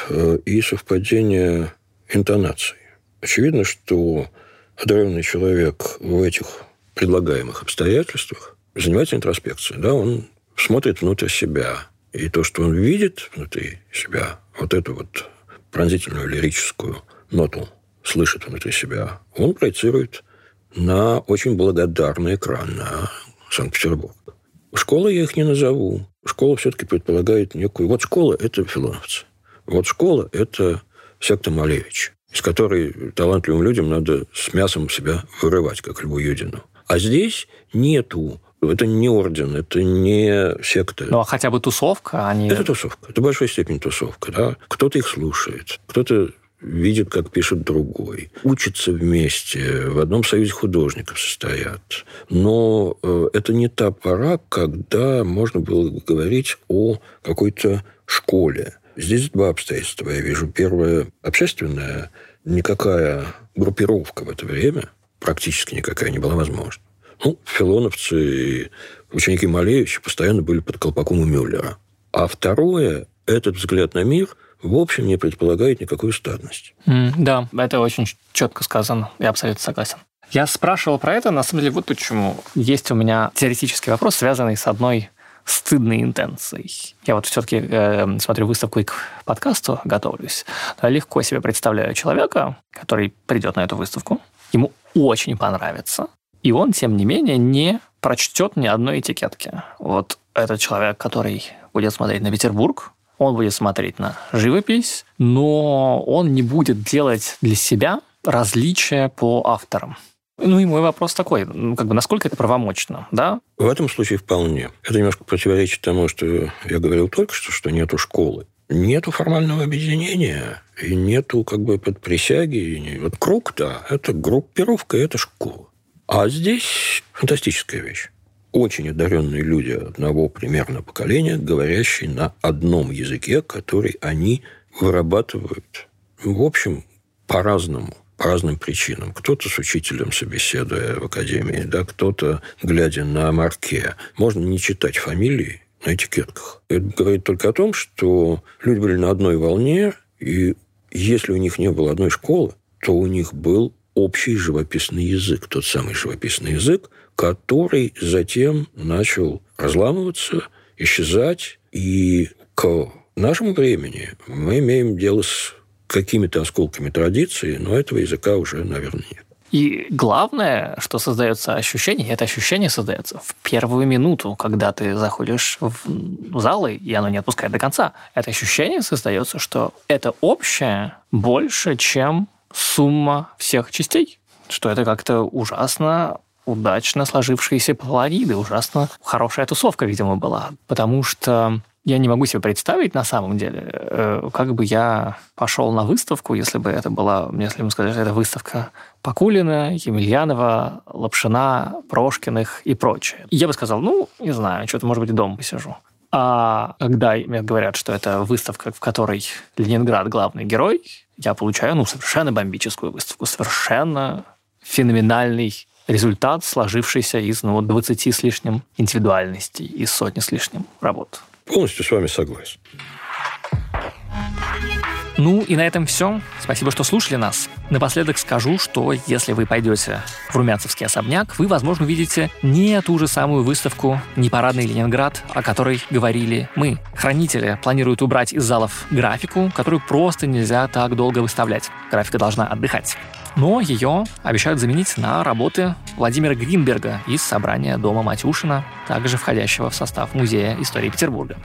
э, и совпадение интонаций. Очевидно, что одаренный человек в этих предлагаемых обстоятельствах занимается интроспекцией. Да? Он смотрит внутрь себя, и то, что он видит внутри себя, вот эту вот пронзительную лирическую ноту слышит внутри себя, он проецирует на очень благодарный экран, на Санкт-Петербург. Школы я их не назову. Школа все-таки предполагает некую... Вот школа – это филоновцы. Вот школа – это секта Малевич, из которой талантливым людям надо с мясом себя вырывать, как Льву Юдину. А здесь нету это не орден, это не секта. Ну, а хотя бы тусовка, они... Это тусовка. Это в большой степени тусовка. Да? Кто-то их слушает, кто-то видит, как пишет другой. Учатся вместе, в одном союзе художников состоят. Но э, это не та пора, когда можно было говорить о какой-то школе. Здесь два обстоятельства я вижу. Первое, общественное, никакая группировка в это время, практически никакая не была возможна. Ну, филоновцы и ученики Малевича постоянно были под колпаком у Мюллера. А второе, этот взгляд на мир в общем не предполагает никакой стадности. Mm, да, это очень четко сказано. Я абсолютно согласен. Я спрашивал про это, на самом деле, вот почему. Есть у меня теоретический вопрос, связанный с одной стыдной интенцией. Я вот все-таки э, смотрю выставку и к подкасту готовлюсь. Легко себе представляю человека, который придет на эту выставку. Ему очень понравится и он, тем не менее, не прочтет ни одной этикетки. Вот этот человек, который будет смотреть на Петербург, он будет смотреть на живопись, но он не будет делать для себя различия по авторам. Ну и мой вопрос такой, как бы насколько это правомочно, да? В этом случае вполне. Это немножко противоречит тому, что я говорил только что, что нету школы. Нету формального объединения, и нету как бы под присяги. Вот круг, да, это группировка, это школа. А здесь фантастическая вещь. очень одаренные люди одного примерно поколения, говорящие на одном языке, который они вырабатывают, в общем, по-разному по разным причинам. Кто-то с учителем собеседуя в академии, да, кто-то, глядя на марке. Можно не читать фамилии на этикетках. Это говорит только о том, что люди были на одной волне, и если у них не было одной школы, то у них был общий живописный язык, тот самый живописный язык, который затем начал разламываться, исчезать, и к нашему времени мы имеем дело с какими-то осколками традиции, но этого языка уже, наверное, нет. И главное, что создается ощущение, это ощущение создается в первую минуту, когда ты заходишь в зал, и оно не отпускает до конца. Это ощущение создается, что это общее больше, чем сумма всех частей. Что это как-то ужасно удачно сложившиеся полариды, ужасно хорошая тусовка, видимо, была. Потому что я не могу себе представить на самом деле, э, как бы я пошел на выставку, если бы это была, если бы сказать, это выставка Пакулина, Емельянова, Лапшина, Прошкиных и прочее. я бы сказал, ну, не знаю, что-то, может быть, дома посижу. А когда мне говорят, что это выставка, в которой Ленинград главный герой, я получаю, ну, совершенно бомбическую выставку, совершенно феноменальный результат, сложившийся из ну, 20 с лишним индивидуальностей, из сотни с лишним работ. Полностью с вами согласен. Ну и на этом все. Спасибо, что слушали нас. Напоследок скажу, что если вы пойдете в Румянцевский особняк, вы, возможно, увидите не ту же самую выставку «Непарадный Ленинград», о которой говорили мы. Хранители планируют убрать из залов графику, которую просто нельзя так долго выставлять. Графика должна отдыхать. Но ее обещают заменить на работы Владимира Гринберга из собрания Дома Матюшина, также входящего в состав Музея истории Петербурга.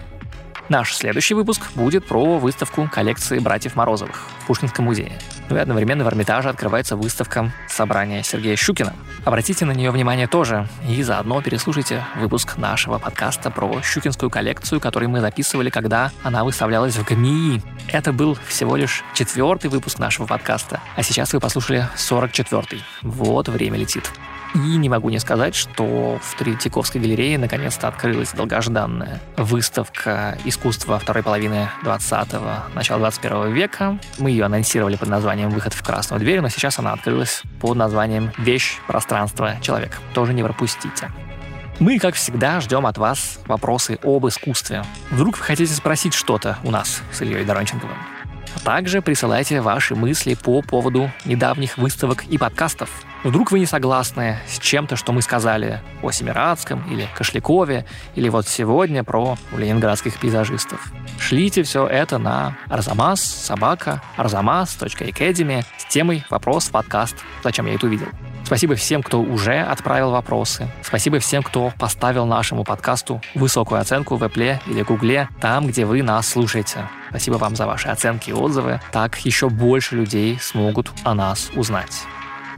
Наш следующий выпуск будет про выставку коллекции братьев Морозовых в Пушкинском музее. Ну и одновременно в Эрмитаже открывается выставка собрания Сергея Щукина. Обратите на нее внимание тоже и заодно переслушайте выпуск нашего подкаста про щукинскую коллекцию, который мы записывали, когда она выставлялась в ГМИ. Это был всего лишь четвертый выпуск нашего подкаста, а сейчас вы послушали 44-й. Вот время летит. И не могу не сказать, что в Третьяковской галерее наконец-то открылась долгожданная выставка искусства второй половины 20-го, начала 21 века. Мы ее анонсировали под названием «Выход в красную дверь», но сейчас она открылась под названием «Вещь, пространство, человек». Тоже не пропустите. Мы, как всегда, ждем от вас вопросы об искусстве. Вдруг вы хотите спросить что-то у нас с Ильей Доронченковым. Также присылайте ваши мысли по поводу недавних выставок и подкастов. Вдруг вы не согласны с чем-то, что мы сказали о Семирадском или Кошлякове, или вот сегодня про ленинградских пейзажистов. Шлите все это на arzamas собака arzamas.academy с темой «Вопрос подкаст. Зачем я это увидел?». Спасибо всем, кто уже отправил вопросы. Спасибо всем, кто поставил нашему подкасту высокую оценку в Apple или Гугле, там, где вы нас слушаете. Спасибо вам за ваши оценки и отзывы. Так еще больше людей смогут о нас узнать.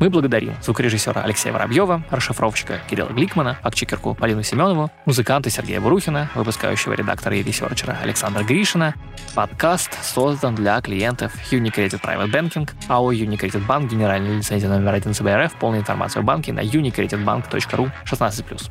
Мы благодарим звукорежиссера Алексея Воробьева, расшифровщика Кирилла Гликмана, фактчекерку Полину Семенову, музыканта Сергея Бурухина, выпускающего редактора и researcher а Александра Гришина. Подкаст создан для клиентов Unicredit Private Banking, АО Unicredit Bank, генеральный лицензия номер один ЦБРФ, полная информация о банке на unicreditbank.ru 16+.